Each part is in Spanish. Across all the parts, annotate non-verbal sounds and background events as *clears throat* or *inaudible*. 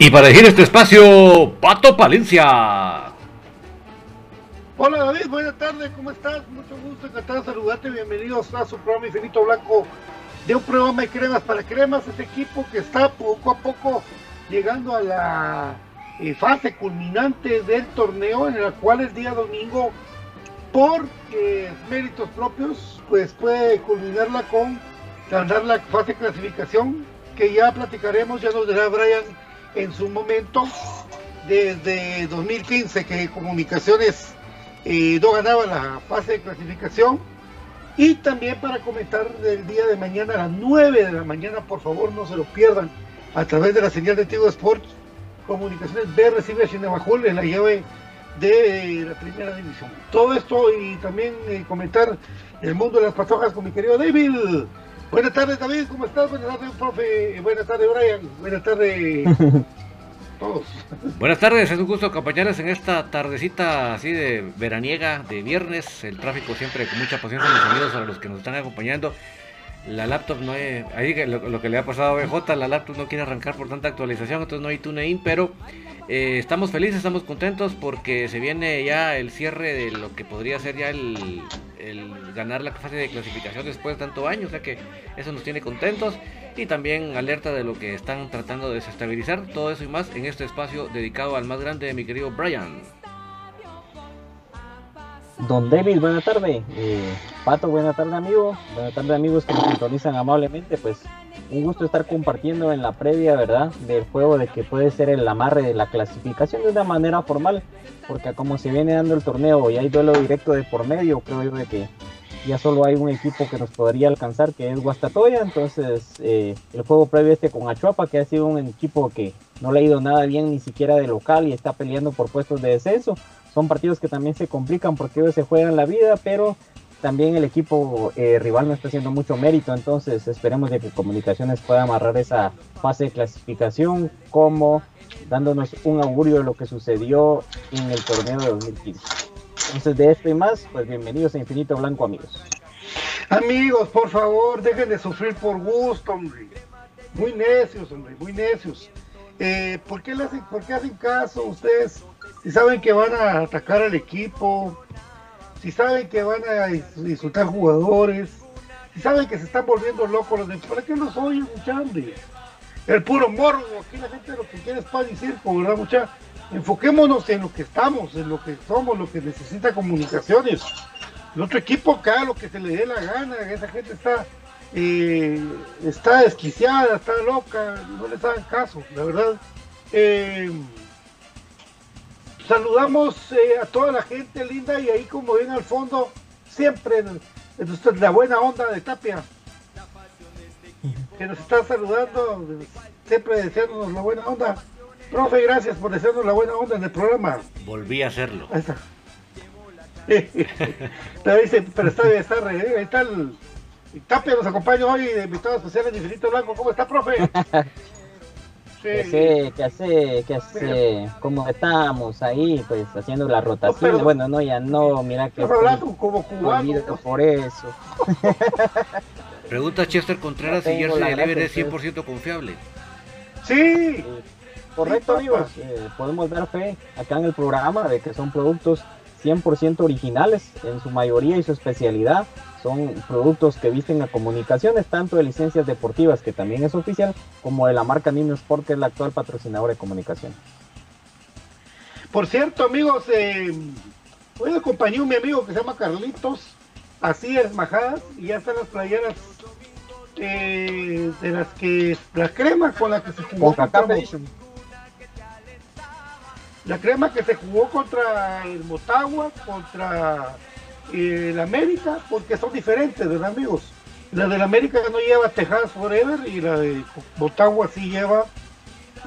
Y para elegir este espacio, Pato Palencia. Hola David, buenas tardes, ¿cómo estás? Mucho gusto, encantado de saludarte, bienvenidos a su programa Infinito Blanco de un programa de cremas para cremas, este equipo que está poco a poco llegando a la eh, fase culminante del torneo en el cual el día domingo por eh, méritos propios pues puede culminarla con ganar la fase de clasificación que ya platicaremos, ya nos dirá Brian en su momento, desde 2015 que Comunicaciones eh, no ganaba la fase de clasificación. Y también para comentar del día de mañana a las 9 de la mañana, por favor no se lo pierdan, a través de la señal de Tigo Sports, Comunicaciones B recibe a Chinabajul en la llave de la primera división. Todo esto y también eh, comentar el mundo de las patojas con mi querido David. Buenas tardes, David, ¿cómo estás? Buenas tardes, profe. Buenas tardes, Brian. Buenas tardes, *laughs* todos. Buenas tardes, es un gusto acompañarles en esta tardecita así de veraniega, de viernes. El tráfico siempre con mucha paciencia, los amigos a los que nos están acompañando. La laptop no es. Ahí lo, que le ha pasado a BJ, la laptop no quiere arrancar por tanta actualización, entonces no hay tune-in, pero eh, estamos felices, estamos contentos porque se viene ya el cierre de lo que podría ser ya el, ganar la fase de clasificación después de tanto año, o sea que eso nos tiene contentos y también alerta de lo que están tratando de desestabilizar, todo eso y más en este espacio dedicado al más grande de mi querido Brian. Don David, buena tarde. Eh, Pato, buena tarde amigo. Buena tarde amigos que nos sintonizan amablemente. Pues un gusto estar compartiendo en la previa, ¿verdad? Del juego de que puede ser el amarre de la clasificación de una manera formal, porque como se viene dando el torneo y hay duelo directo de por medio, creo yo de que ya solo hay un equipo que nos podría alcanzar, que es Guastatoya, entonces eh, el juego previo este con Achuapa, que ha sido un equipo que no le ha ido nada bien ni siquiera de local y está peleando por puestos de descenso, son partidos que también se complican porque ellos se juegan la vida, pero también el equipo eh, rival no está haciendo mucho mérito, entonces esperemos de que Comunicaciones pueda amarrar esa fase de clasificación como dándonos un augurio de lo que sucedió en el torneo de 2015. Entonces de esto y más, pues bienvenidos a Infinito Blanco amigos. Amigos, por favor, dejen de sufrir por gusto, hombre. Muy necios, hombre, muy necios. Eh, ¿por, qué le hacen, ¿Por qué hacen caso ustedes? Si saben que van a atacar al equipo, si saben que van a insultar jugadores, si saben que se están volviendo locos los de ¿para qué los oyen, muchachos? El puro morro, aquí la gente lo que quiere es pan y circo, ¿verdad, mucha? Enfoquémonos en lo que estamos, en lo que somos, lo que necesita comunicaciones. El otro equipo acá, lo que se le dé la gana, esa gente está, eh, está desquiciada, está loca, no les hagan caso, la verdad. Eh, Saludamos eh, a toda la gente linda y ahí como ven al fondo, siempre la buena onda de Tapia, que nos está saludando, siempre deseándonos la buena onda. Profe, gracias por desearnos la buena onda en el programa. Volví a hacerlo. Ahí está. *laughs* pero está, está, ahí está el, Tapia nos acompaña hoy de invitado especial en Infinito Blanco. ¿Cómo está, profe? *laughs* que hace, que hace, que hace, como estamos ahí, pues haciendo la rotación. bueno, no, ya no, mira que. como cubano. por eso. *laughs* Pregunta Chester Contreras si Jersey Delivery es 100% confiable. Sí. correcto, amigos. Eh, podemos dar fe acá en el programa de que son productos 100% originales en su mayoría y su especialidad. Son productos que visten a comunicaciones, tanto de licencias deportivas, que también es oficial, como de la marca Nino Sport, que es la actual patrocinadora de comunicación. Por cierto, amigos, eh, hoy acompañó mi amigo que se llama Carlitos, así es, majadas, y ya están las playeras eh, de las que, la crema con la que se jugó la crema que se jugó contra el Motagua, contra el América, porque son diferentes, ¿verdad, amigos? La del América no lleva Texas Forever y la de Botagua sí lleva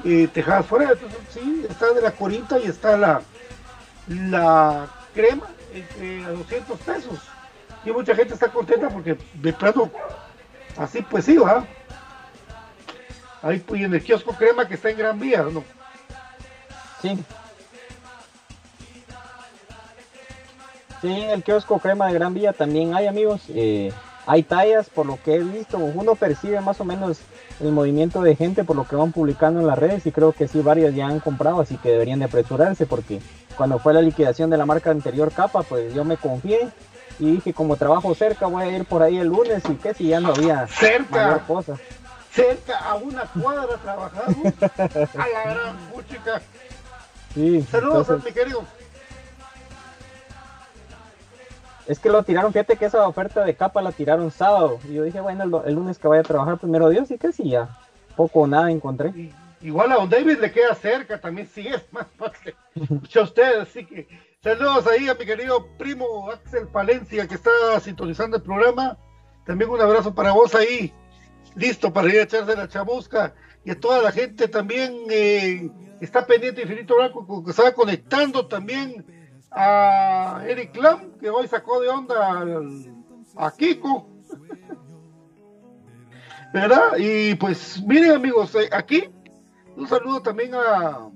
eh, Texas Forever. Entonces, sí, está de la Corinta y está la, la crema a 200 pesos. Y mucha gente está contenta porque de plano, así pues sí, va. Ahí pues, en el kiosco crema que está en Gran Vía, ¿no? Sí, Sí, en el kiosco Crema de Gran Vía también hay amigos. Eh, hay tallas, por lo que he visto. Uno percibe más o menos el movimiento de gente por lo que van publicando en las redes y creo que sí, varias ya han comprado, así que deberían de apresurarse porque cuando fue la liquidación de la marca anterior capa, pues yo me confié y dije como trabajo cerca voy a ir por ahí el lunes y que si ya no había cerca cosa. cerca a una cuadra trabajando *laughs* a la gran puchica sí, saludos a mi querido es que lo tiraron, fíjate que esa oferta de capa la tiraron sábado. Y yo dije, bueno, el, lunes que vaya a trabajar primero Dios, y que sí, ya poco o nada encontré. igual a Don David le queda cerca, también sí es más fácil. a ustedes, así que saludos ahí a mi querido primo Axel Palencia que está sintonizando el programa. También un abrazo para vos ahí, listo para ir a echarse la chamusca. Y a toda la gente también eh, está pendiente Infinito Blanco que estaba conectando también a Eric Lam, que hoy sacó de onda al, a Kiko. ¿Verdad? Y pues miren amigos, eh, aquí un saludo también a,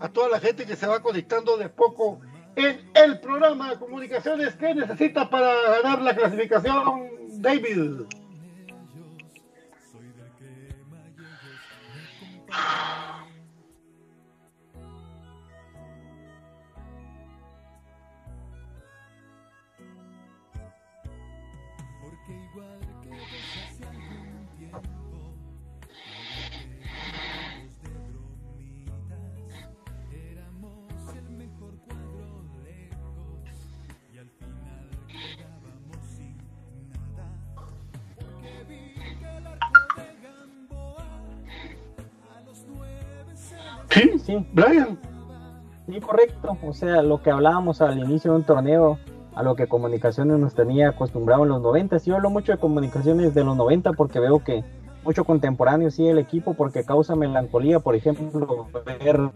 a toda la gente que se va conectando de poco en el programa de comunicaciones que necesita para ganar la clasificación, David. Sí. Brian. Sí, correcto. O sea, lo que hablábamos al inicio de un torneo, a lo que comunicaciones nos tenía acostumbrado en los 90. Sí, hablo mucho de comunicaciones de los 90 porque veo que mucho contemporáneo sí el equipo porque causa melancolía, por ejemplo, ver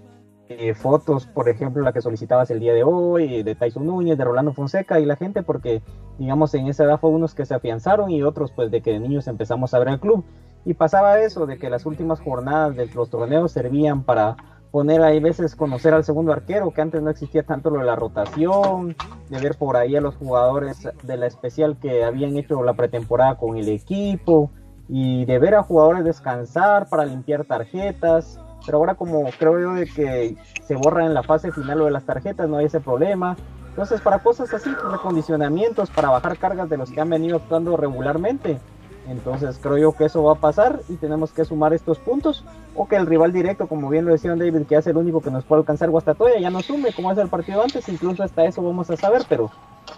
eh, fotos, por ejemplo, la que solicitabas el día de hoy, de Tyson Núñez, de Rolando Fonseca y la gente, porque digamos en esa edad fue unos que se afianzaron y otros pues de que de niños empezamos a ver el club. Y pasaba eso, de que las últimas jornadas de los torneos servían para poner ahí veces conocer al segundo arquero, que antes no existía tanto lo de la rotación, de ver por ahí a los jugadores de la especial que habían hecho la pretemporada con el equipo y de ver a jugadores descansar para limpiar tarjetas. Pero ahora como creo yo de que se borra en la fase final lo de las tarjetas, no hay ese problema. Entonces para cosas así, recondicionamientos, para bajar cargas de los que han venido actuando regularmente, entonces creo yo que eso va a pasar y tenemos que sumar estos puntos o que el rival directo, como bien lo decía David, que es el único que nos puede alcanzar Guastatoya, ya no sume como es el partido antes, incluso hasta eso vamos a saber, pero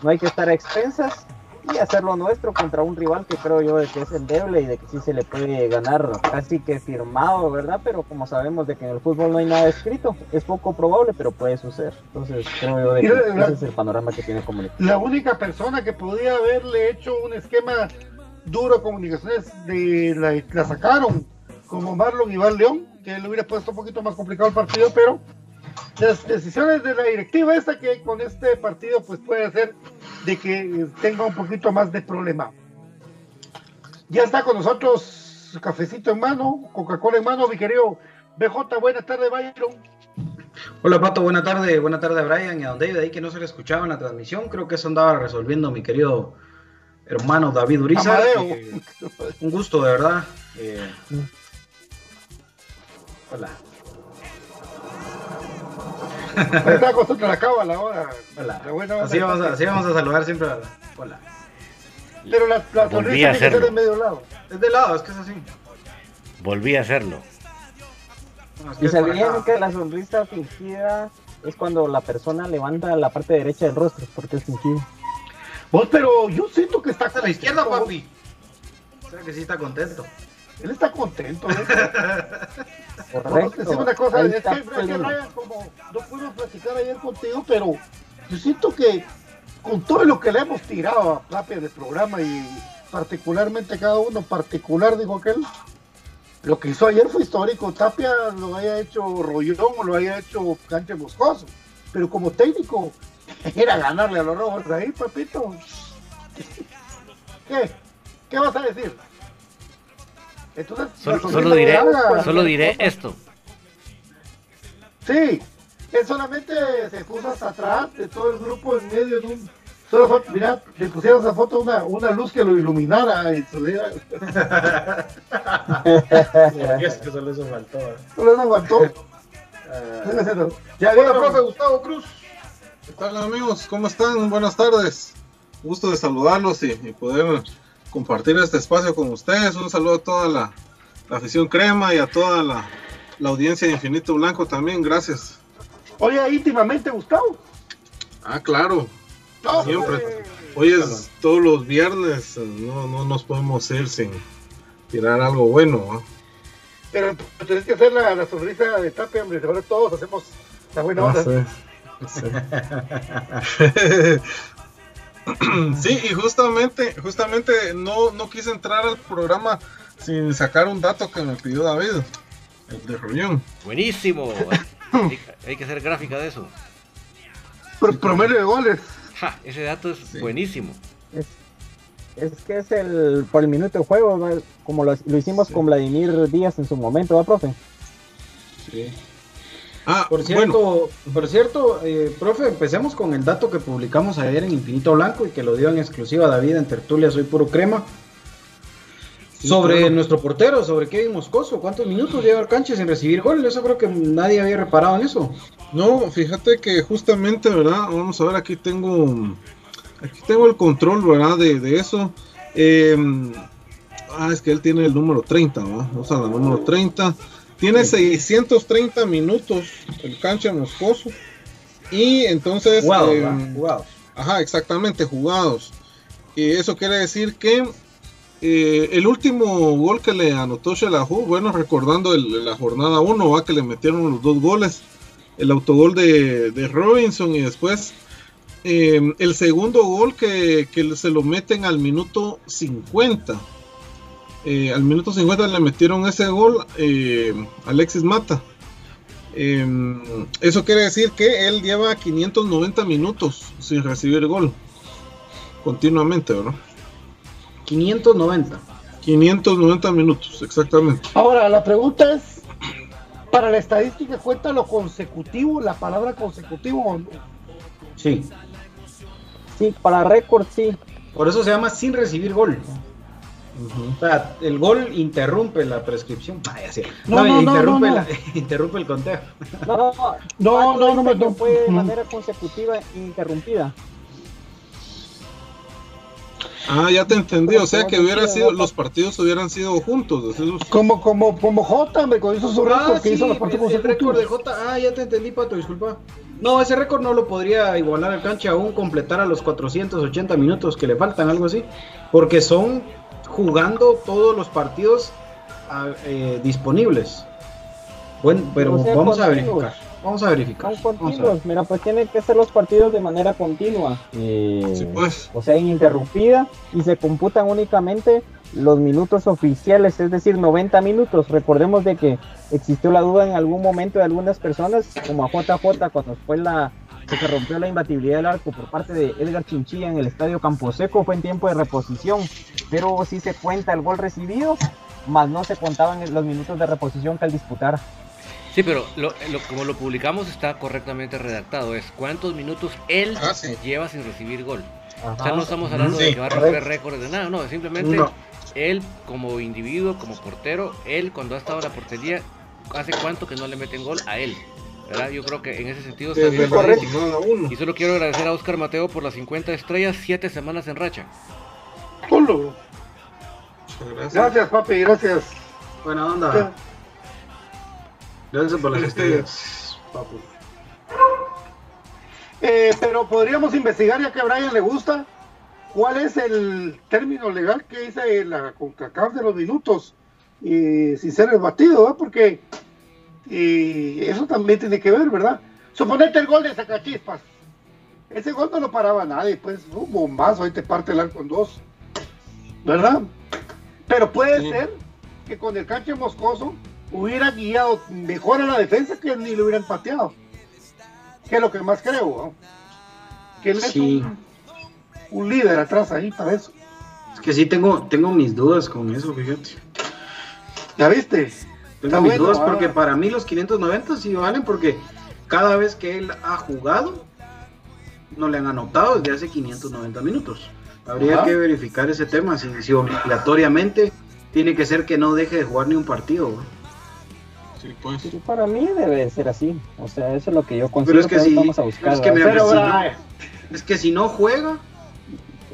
no hay que estar a expensas y hacerlo nuestro contra un rival que creo yo de que es endeble y de que sí se le puede ganar casi que firmado, ¿verdad? Pero como sabemos de que en el fútbol no hay nada escrito, es poco probable, pero puede suceder. Entonces creo yo de que ese es el panorama que tiene Comunicaciones. La única persona que podía haberle hecho un esquema duro comunicaciones de la, sacaron como Marlon y Val León, que le hubiera puesto un poquito más complicado el partido, pero las decisiones de la directiva esta que con este partido pues puede hacer de que tenga un poquito más de problema. Ya está con nosotros cafecito en mano, Coca-Cola en mano, mi querido BJ, buenas tardes, Byron. Hola Pato, buena tarde, buena tarde a Brian y a Don David, ahí que no se le escuchaba en la transmisión, creo que eso andaba resolviendo mi querido hermano David Uriza. Eh, un gusto, de verdad. Eh, hola. Está acostumbrado la cábala ahora. Hola. así, vamos a, así, vamos a, saludar siempre. Hola. Pero la, la Volví a hacerlo. de medio lado. Es de lado, es que es así. Volví a hacerlo. y sabían que la sonrisa fingida es cuando la persona levanta la parte derecha del rostro, porque es fingido. Vos, pero yo siento que está a la izquierda, papi. O sea que sí está contento. Él está contento, ¿eh? *laughs* Correcto. una cosa, es que, Ryan, como no pudimos platicar ayer contigo, pero yo siento que con todo lo que le hemos tirado a Tapia del programa y particularmente cada uno particular, dijo aquel, lo que hizo ayer fue histórico. Tapia lo haya hecho Rollón o lo haya hecho Canche Moscoso, pero como técnico era ganarle a los robos ahí, papito. ¿Qué? ¿Qué vas a decir? Entonces, solo, diré, solo diré esto. Sí, él solamente se puso hasta atrás de todo el grupo en medio de un. Solo mira, le pusieron esa foto una, una luz que lo iluminara y tuviera. *laughs* es que solo eso faltó. ¿eh? Solo eso faltó. Uh, ya Hola, profe Gustavo Cruz. ¿Qué tal amigos? ¿Cómo están? Buenas tardes. Gusto de saludarlos y, poder compartir este espacio con ustedes. Un saludo a toda la, afición crema y a toda la, audiencia de Infinito Blanco también. Gracias. Oye, íntimamente, Gustavo. Ah, claro. Siempre. Hoy es todos los viernes. No, no nos podemos ir sin tirar algo bueno. Pero tienes que hacer la, sonrisa de tape, hombre. Ahora todos hacemos la buena ah, onda. Sí. Y justamente, justamente no, no quise entrar al programa sin sacar un dato que me pidió David, el de reunión. Buenísimo. hay, que hacer gráfica de eso. promedio de goles. ese dato es buenísimo. Es, que es el por el minuto de juego, como lo, hicimos con Vladimir Díaz en su momento, ¿va, profe? Sí. Ah, por cierto, por cierto, eh, profe, empecemos con el dato que publicamos ayer en Infinito Blanco y que lo dio en exclusiva David en Tertulia Soy Puro Crema. sobre nuestro portero, sobre Kevin Moscoso, ¿cuántos minutos lleva el cancha sin recibir gol? Eso creo que nadie había reparado en eso. No, fíjate que justamente, ¿verdad? Vamos a ver, aquí tengo, aquí tengo el control, ¿verdad? De, eso. Em, ah, es que él tiene el número 30, ¿verdad? Vamos a la número 30. Tiene 630 minutos el cancha moscoso. Y entonces. Jugados, eh, Ajá, exactamente, jugados. Y eso quiere decir que Eh, el último gol que le anotó Shelahu, bueno, recordando la jornada 1, va que le metieron los dos goles, el autogol de, Robinson y después eh, el segundo gol que, se lo meten al minuto 50. Eh, al minuto 50 le metieron ese gol Alexis Mata. eso quiere decir que él lleva 590 minutos sin recibir gol continuamente, ¿verdad? 590. 590 minutos, exactamente. Ahora, la pregunta es, ¿para la estadística cuenta lo consecutivo, la palabra consecutivo o no? Sí. Sí, para récord sí. Por eso se llama sin recibir gol. O sea, el gol interrumpe la prescripción. *laughs* Vaya, sí. No, no, no, interrumpe, la, *laughs* interrumpe el conteo. No, no, no, *laughs* no, no, no, fue de manera consecutiva interrumpida. Ah, ya te entendí, o sea que hubiera sido, los partidos hubieran sido juntos. Como, como, como J, me hizo su récord ah, que hizo los partidos el, récord de J, ah, ya te entendí, Pato, disculpa. No, ese récord no lo podría igualar al cancha aún completar a los 480 minutos que le faltan, algo así, porque son jugando todos los partidos ah, eh, disponibles. Bueno, pero vamos a verificar. Vamos a verificar. Son continuos, mira, pues tienen que ser los partidos de manera continua. Eh, pues. O sea, ininterrumpida y se computan únicamente los minutos oficiales, es decir, 90 minutos. Recordemos de que existió la duda en algún momento de algunas personas, como a JJ cuando fue la que se rompió la imbatibilidad del arco por parte de Edgar Chinchilla en el estadio Camposeco, fue en tiempo de reposición, pero sí se cuenta el gol recibido, más no se contaban los minutos de reposición que al disputar. Sí, pero lo, como lo publicamos está correctamente redactado. Es cuántos minutos él ah, lleva sin recibir gol. o sea, no estamos hablando de que va a romper récords de nada, no, simplemente él como individuo, como portero, él cuando ha estado en la portería, hace cuánto que no le meten gol a él. ¿Verdad? Yo creo que en ese sentido está bien. Y solo quiero agradecer a Oscar Mateo por las 50 estrellas, 7 semanas en racha. Gracias. gracias, papi, gracias. Buena onda. Gracias por las estrellas, papu. Eh, pero podríamos investigar, ya que a Brian le gusta, cuál es el término legal que dice la CONCACAF de los minutos y sin ser el batido, ¿verdad? Porque y eso también tiene que ver, ¿verdad? Suponete el gol de Sacachispas. Ese gol no lo paraba nadie, pues un bombazo, ahí te parte el arco en dos, ¿verdad? Pero puede ser que con el canche moscoso hubiera guiado mejor a la defensa que ni lo hubieran pateado. Que es lo que más creo, Que él es un, líder atrás ahí para eso. Es que sí tengo, tengo mis dudas con eso, fíjate. ¿Ya viste? Tengo mis dudas porque para mí los 590 sí valen porque cada vez que él ha jugado no le han anotado desde hace 590 minutos. Habría que verificar ese tema, si, si, obligatoriamente tiene que ser que no deje de jugar ni un partido. Pues. Para mí debe ser así. O sea, eso es lo que yo considero que, si, vamos a buscar. Es que, si no, es que si no juega,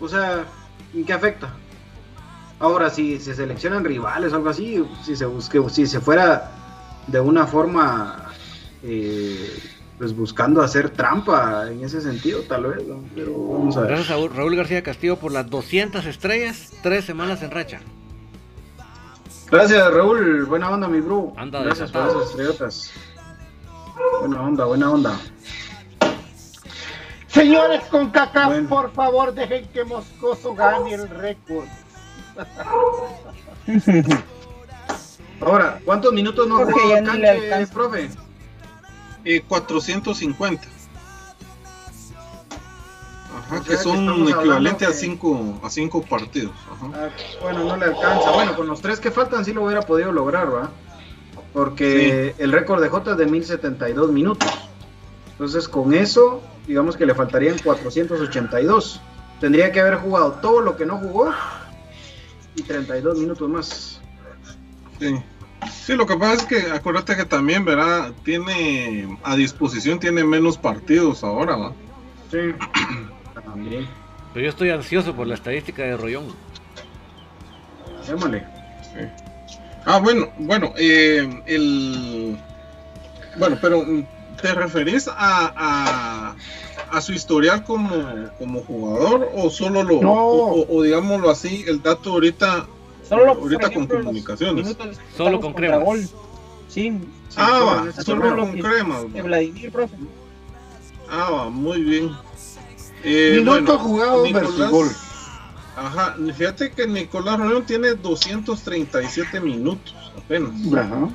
o sea, ¿en qué afecta? Ahora, si se seleccionan rivales o algo así, si se busque, si se fuera de una forma, eh, pues buscando hacer trampa en ese sentido, tal vez. Pero vamos a ver. Gracias a Raúl García Castillo por las 200 estrellas, tres semanas en racha. Gracias, Raúl. Buena onda, mi bro. Anda Gracias por esas estrellotas. Buena onda, buena onda. Señores con caca, por favor, dejen que Moscoso gane el récord. *laughs* Ahora, ¿cuántos minutos no jugó Canche, profe? Eh, 450 que son equivalentes a cinco, a cinco partidos. Ah, bueno, no le alcanza. Bueno, con los tres que faltan sí lo hubiera podido lograr, ¿va? Porque el récord de J es de 1072 minutos. Entonces, con eso, digamos que le faltarían 482. Tendría que haber jugado todo lo que no jugó y 32 minutos más. Sí. Sí, lo que pasa es que acuérdate que también, ¿verdad? Tiene a disposición, tiene menos partidos ahora, ¿va? Sí. *clears throat* Pero yo estoy ansioso por la estadística de Rollón. Llámale. Ah, bueno, bueno, eh, el. Bueno, pero ¿te referís a, a, su historial como, como jugador o solo lo. O, digámoslo así, el dato ahorita Solo, ahorita con comunicaciones. Solo con crema. Sí. ah, va, solo con crema. Vladimir, profe. Ah, va, muy bien. Eh, Minuto jugado versus gol. Ajá, fíjate que Nicolás Rolón tiene 237 minutos apenas.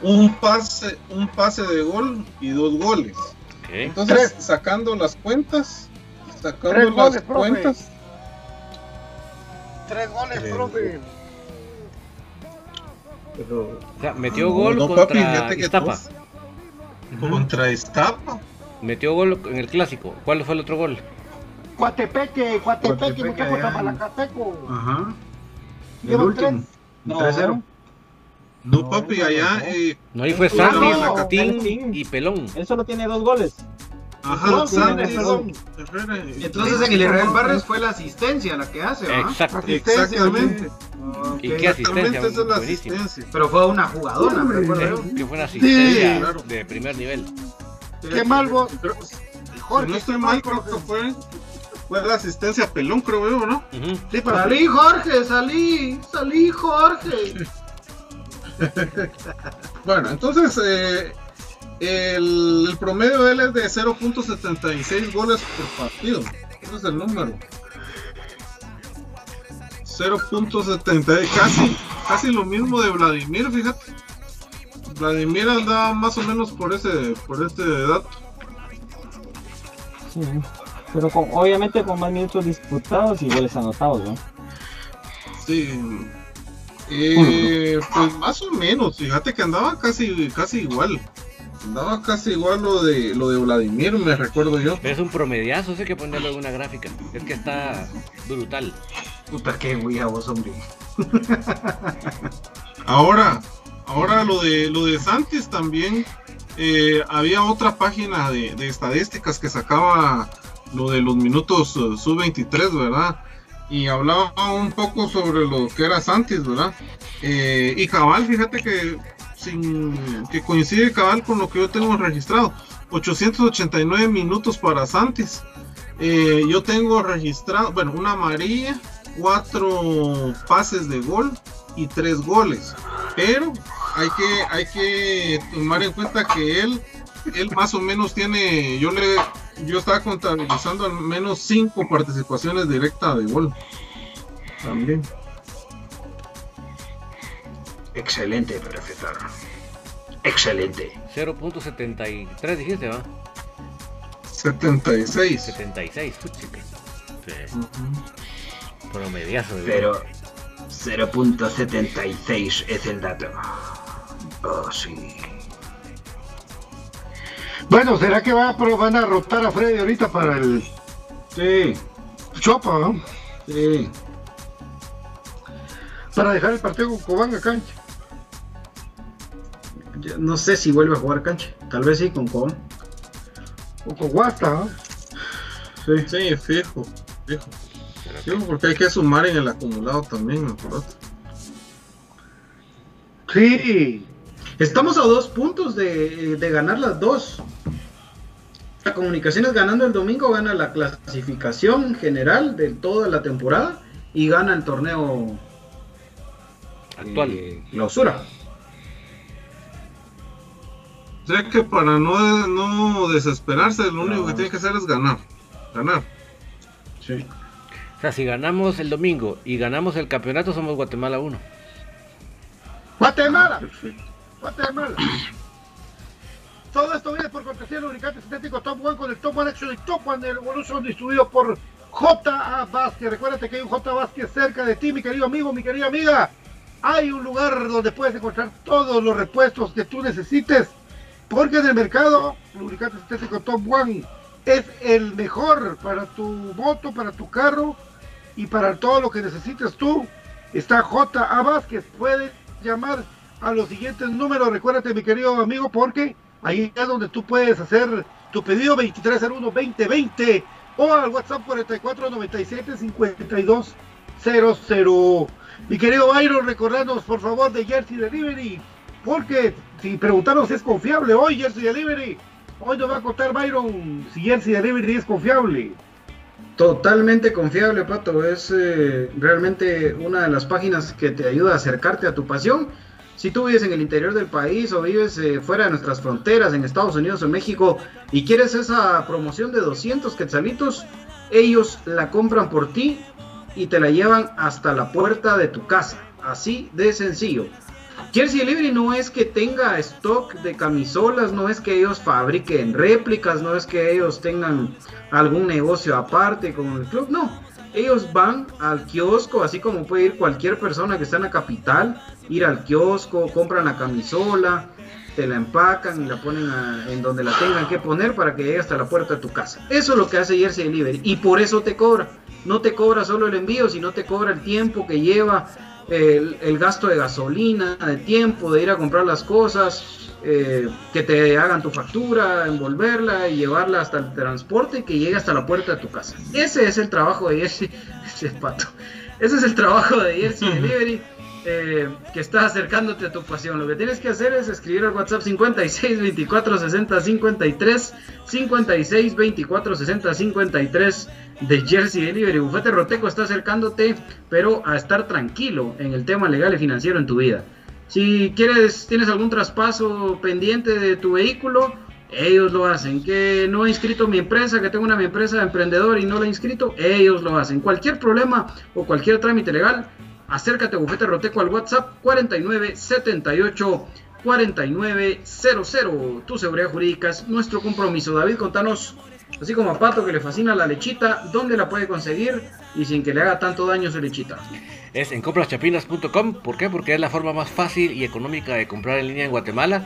Un pase, un pase de gol y dos goles. Entonces, sacando las cuentas, sacando las cuentas. Tres goles, profe. Pero, o sea, metió gol contra Iztapa. Contra Iztapa. Metió gol en el clásico. ¿Cuál fue el otro gol? Cuatepeque, Cuatepeque, quedo contra Malacateco. Ajá. El último. 3-0. No, papi, allá. Eh, no, ahí fue Sandy, Lacatín y Pelón. Él solo tiene dos goles. Ajá, Sandy. Entonces en el Israel Barrios fue la asistencia la que hace, ¿verdad? Exacto. Exactamente. ¿Y qué asistencia? Esa es la asistencia. Pero fue una jugadora, me recuerdo Que fue una asistencia sí, de primer nivel. Qué mal vos. Jorge, no estoy mal, creo que fue. Fue la asistencia a Pelón, creo yo, ¿no? Uh -huh. Sí, pero salí, Jorge, salí, salí, Jorge. *laughs* *laughs* bueno, entonces eh, el, el, promedio de él es de 0.76 goles por partido. Ese es el número. 0.76, casi, casi lo mismo de Vladimir, fíjate. Vladimir andaba más o menos por ese, por este dato. Sí, pero con, obviamente con más minutos disputados y goles anotados, ¿no? Sí. Eh, pues más o menos, fíjate que andaba casi, casi igual. Andaba casi igual lo de lo de Vladimir, me recuerdo yo. Es un promediazo, sé que ponerlo en una gráfica. Es que está brutal. Puta que vos, hombre. *laughs* ahora, ahora lo de lo de Santis también. Eh, había otra página de, de, estadísticas que sacaba lo de los minutos uh, sub-23, ¿verdad? Y hablaba un poco sobre lo que era Santis, ¿verdad? Eh, y cabal, fíjate que sin que coincide cabal con lo que yo tengo registrado. 889 minutos para Santis. Eh, yo tengo registrado, bueno, una amarilla, cuatro pases de gol y tres goles. Pero hay que, hay que tomar en cuenta que él, él más o menos tiene, yo le, yo estaba contabilizando al menos cinco participaciones directas de gol. También. Excelente, profesor. Excelente. 0.73 dijiste, ¿va? 76. 76, chica. Sí. Uh -huh. Promediazo de Pero 0.76 es el dato. Oh, sí. Bueno, ¿será que va, van a rotar a Freddy ahorita para el. Sí. Chopa, ¿no? Sí. Para dejar el partido con Cobán a cancha. No sé si vuelve a jugar cancha. Tal vez sí con Cobán. O con Guasta, ¿no? Sí. Sí, fijo. Fijo. Sí, porque hay que sumar en el acumulado también, ¿no? Sí. Estamos a dos puntos de, de ganar las dos. La Comunicaciones ganando el domingo gana la clasificación general de toda la temporada y gana el torneo actual. Eh, clausura. O sea que para no, no desesperarse, lo único que tiene que hacer es ganar. Ganar. Sí. O sea, si ganamos el domingo y ganamos el campeonato, somos Guatemala 1. Guatemala. Perfecto. Guatemala. Todo esto viene por cortesía del lubricante sintético Top One con el Top One Action y Top One Evolution distribuido por J.A. Vázquez. Recuérdate que hay un J. Vázquez cerca de ti, mi querido amigo, mi querida amiga. Hay un lugar donde puedes encontrar todos los repuestos que tú necesites. Porque en el mercado, lubricante sintético Top One es el mejor para tu moto, para tu carro y para todo lo que necesites tú. Está J.A. Vázquez. Puedes llamar a los siguientes números. Recuérdate, mi querido amigo, porque ahí es donde tú puedes hacer tu pedido 2301-2020 o al WhatsApp 4497-5200. Mi querido Byron, recordarnos por favor de Jersey Delivery, porque si preguntaron si es confiable hoy Jersey Delivery, hoy nos va a contar Byron si Jersey Delivery es confiable. Totalmente confiable, Pato. Es eh, realmente una de las páginas que te ayuda a acercarte a tu pasión. Si tú vives en el interior del país o vives eh, fuera de nuestras fronteras, en Estados Unidos o México, y quieres esa promoción de 200 quetzalitos, ellos la compran por ti y te la llevan hasta la puerta de tu casa. Así de sencillo. Jersey Delivery no es que tenga stock de camisolas, no es que ellos fabriquen réplicas, no es que ellos tengan algún negocio aparte con el club, no. Ellos van al kiosco, así como puede ir cualquier persona que está en la capital, ir al kiosco, compran la camisola, te la empacan y la ponen en donde la tengan que poner para que llegue hasta la puerta de tu casa. Eso es lo que hace Jersey Delivery y por eso te cobra. No te cobra solo el envío, sino te cobra el tiempo que lleva el, gasto de gasolina, de tiempo, de ir a comprar las cosas, eh, que te hagan tu factura, envolverla y llevarla hasta el transporte y que llegue hasta la puerta de tu casa. Ese es el trabajo de Jersey, ese *laughs* pato. Ese es el trabajo de Jersey Delivery. Eh, que está acercándote a tu pasión. Lo que tienes que hacer es escribir al WhatsApp 56 24 60 53 56 24 60 53 de Jersey Delivery. Bufete Roteco está acercándote, pero a estar tranquilo en el tema legal y financiero en tu vida. Si quieres, tienes algún traspaso pendiente de tu vehículo, ellos lo hacen. Que no he inscrito mi empresa, que tengo una empresa de emprendedor y no la he inscrito, ellos lo hacen. Cualquier problema o cualquier trámite legal, Acércate a Bufete Roteco al WhatsApp 4978 4900. Tu seguridad jurídica es nuestro compromiso. David, contanos, así como a Pato que le fascina la lechita, ¿dónde la puede conseguir y sin que le haga tanto daño su lechita? Es en compraschapinas.com. ¿Por qué? Porque es la forma más fácil y económica de comprar en línea en Guatemala.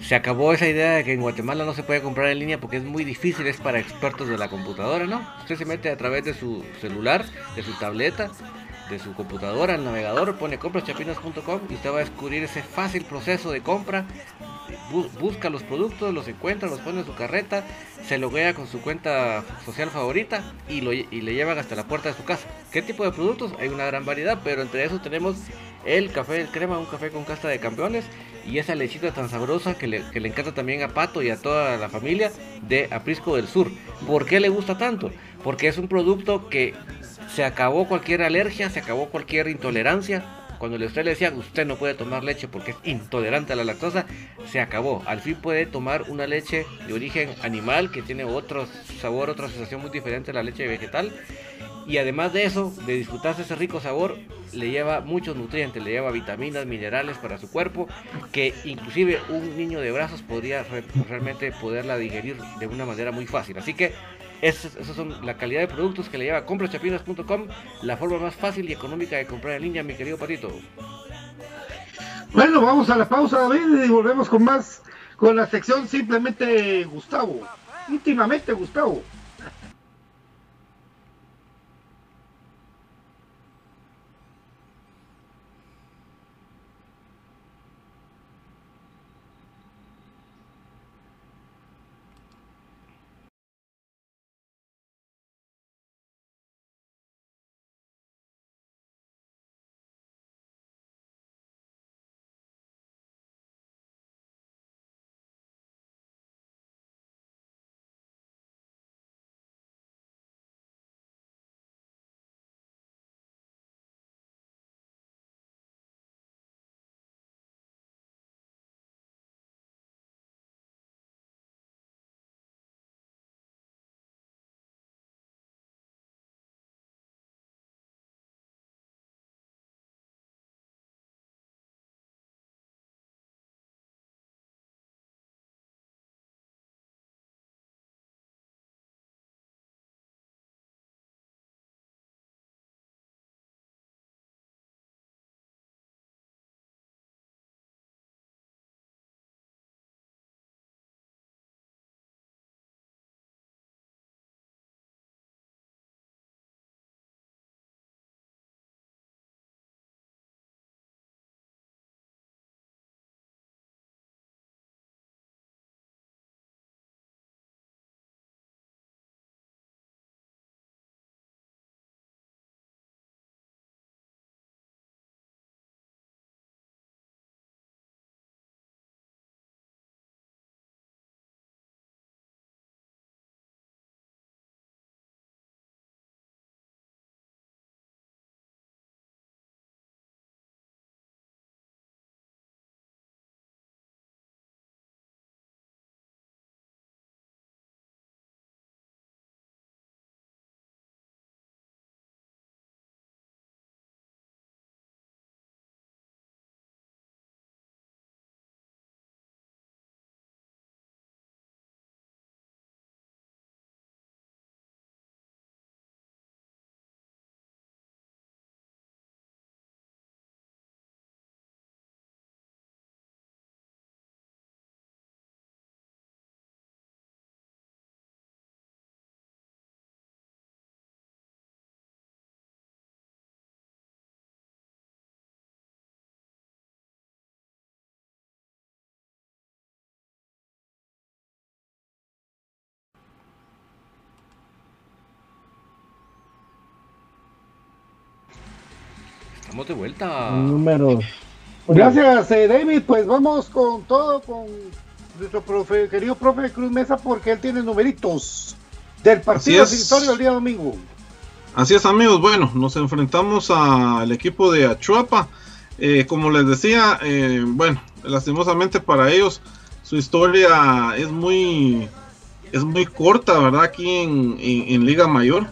Se acabó esa idea de que en Guatemala no se puede comprar en línea porque es muy difícil, es para expertos de la computadora, ¿no? Usted se mete a través de su celular, de su tableta de su computadora, el navegador, pone compraschapinas.com y usted va a descubrir ese fácil proceso de compra. busca los productos, los encuentra, los pone en su carreta, se loguea con su cuenta social favorita y, lo, y le llevan hasta la puerta de su casa. ¿Qué tipo de productos? Hay una gran variedad, pero entre esos tenemos el café el crema, un café con casta de campeones y esa lechita tan sabrosa que le, que le encanta también a Pato y a toda la familia de Aprisco del Sur. ¿Por qué le gusta tanto? Porque es un producto que se acabó cualquier alergia, se acabó cualquier intolerancia. Cuando usted le decía usted no puede tomar leche porque es intolerante a la lactosa, se acabó. Al fin puede tomar una leche de origen animal que tiene otro sabor, otra sensación muy diferente a la leche vegetal. Y además de eso, de disfrutarse ese rico sabor, le lleva muchos nutrientes, le lleva vitaminas, minerales para su cuerpo, que inclusive un niño de brazos podría realmente poderla digerir de una manera muy fácil. Así que esas, son la calidad de productos que le lleva comprachapinas.com, la forma más fácil y económica de comprar en línea, mi querido Patito. Bueno, vamos a la pausa, David, y volvemos con más, con la sección simplemente Gustavo. Íntimamente Gustavo. Estamos de vuelta. Números. Gracias, eh, David. Pues vamos con todo, con nuestro profe, querido profe Cruz Mesa, porque él tiene numeritos del partido victorio el día domingo. Así es, amigos. Bueno, nos enfrentamos al equipo de Achuapa. Eh, como les decía, eh, bueno, lastimosamente para ellos su historia es muy es muy corta, ¿verdad? Aquí en, Liga Mayor.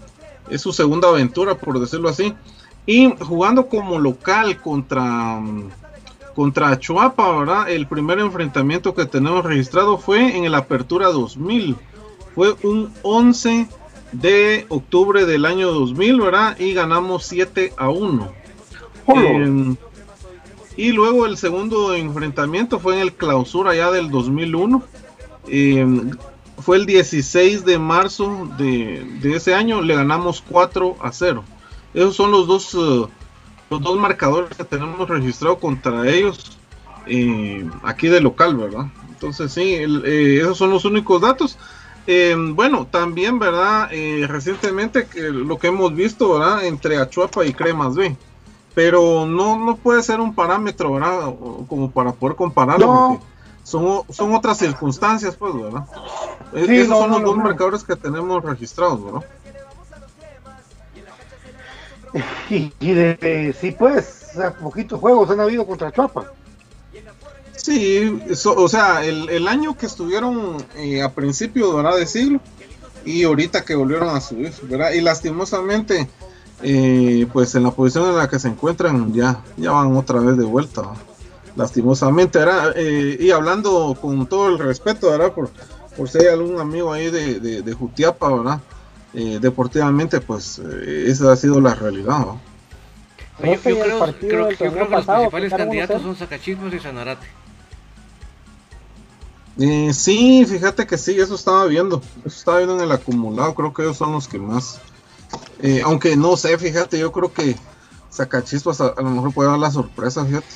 Es su segunda aventura, por decirlo así. Y jugando como local contra, contra Chuapa, ¿verdad? El primer enfrentamiento que tenemos registrado fue en el Apertura 2000. Fue un 11 de octubre del año 2000, ¿verdad? Y ganamos 7 a 1. Em, y luego el segundo enfrentamiento fue en el clausura ya del 2001. Eh, fue el 16 de marzo de, ese año, le ganamos 4 a 0. Esos son los dos, eh, los dos marcadores que tenemos registrado contra ellos eh, aquí de local, ¿verdad? Entonces sí, eh, esos son los únicos datos. bueno, también, ¿verdad? recientemente que lo que hemos visto, ¿verdad? Entre Achuapa y Cremas B. Pero no, no puede ser un parámetro, ¿verdad? Como para poder compararlo son, son otras circunstancias, pues, ¿verdad? Esos son los dos marcadores que tenemos registrados, ¿verdad? *laughs* Y, de, sí, pues, poquitos juegos han habido contra Chuapa. Sí, o sea, el, año que estuvieron eh, a principio ¿verdad? de siglo y ahorita que volvieron a subir, ¿verdad? Y lastimosamente, eh, pues en la posición en la que se encuentran ya, ya van otra vez de vuelta. lastimosamente, ¿verdad? Eh, y hablando con todo el respeto, ¿verdad? Por, por si hay algún amigo ahí de, de, Jutiapa, ¿verdad? Eh, deportivamente, pues eh, esa ha sido la realidad, ¿no? Yo, yo, creo, creo, yo creo, que los principales candidatos son Sacachismos y Sanarate. Eh, sí, fíjate que sí, eso estaba viendo. Eso estaba viendo en el acumulado. Creo que ellos son los que más. Eh, aunque no sé, fíjate, yo creo que Sacachispas a, a, lo mejor puede dar la sorpresa, fíjate.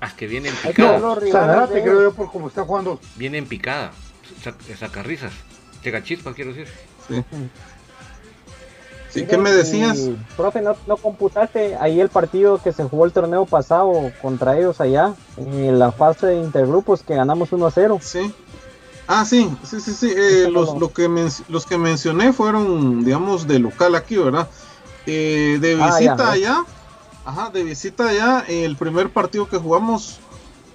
Ah, que viene en picada. No, creo yo, por cómo está jugando. Viene en picada. Saca risas. Llega chispas, quiero decir. Sí. Sí, ¿qué me decías? profe, ¿no, ¿no, computaste ahí el partido que se jugó el torneo pasado contra ellos allá? En la fase de intergrupos que ganamos 1 a 0. Sí. Ah, sí, sí, sí, sí. Eh, los, lo que los que mencioné fueron, digamos, de local aquí, ¿verdad? Eh, de ah, visita allá Ajá, de visita allá, el primer partido que jugamos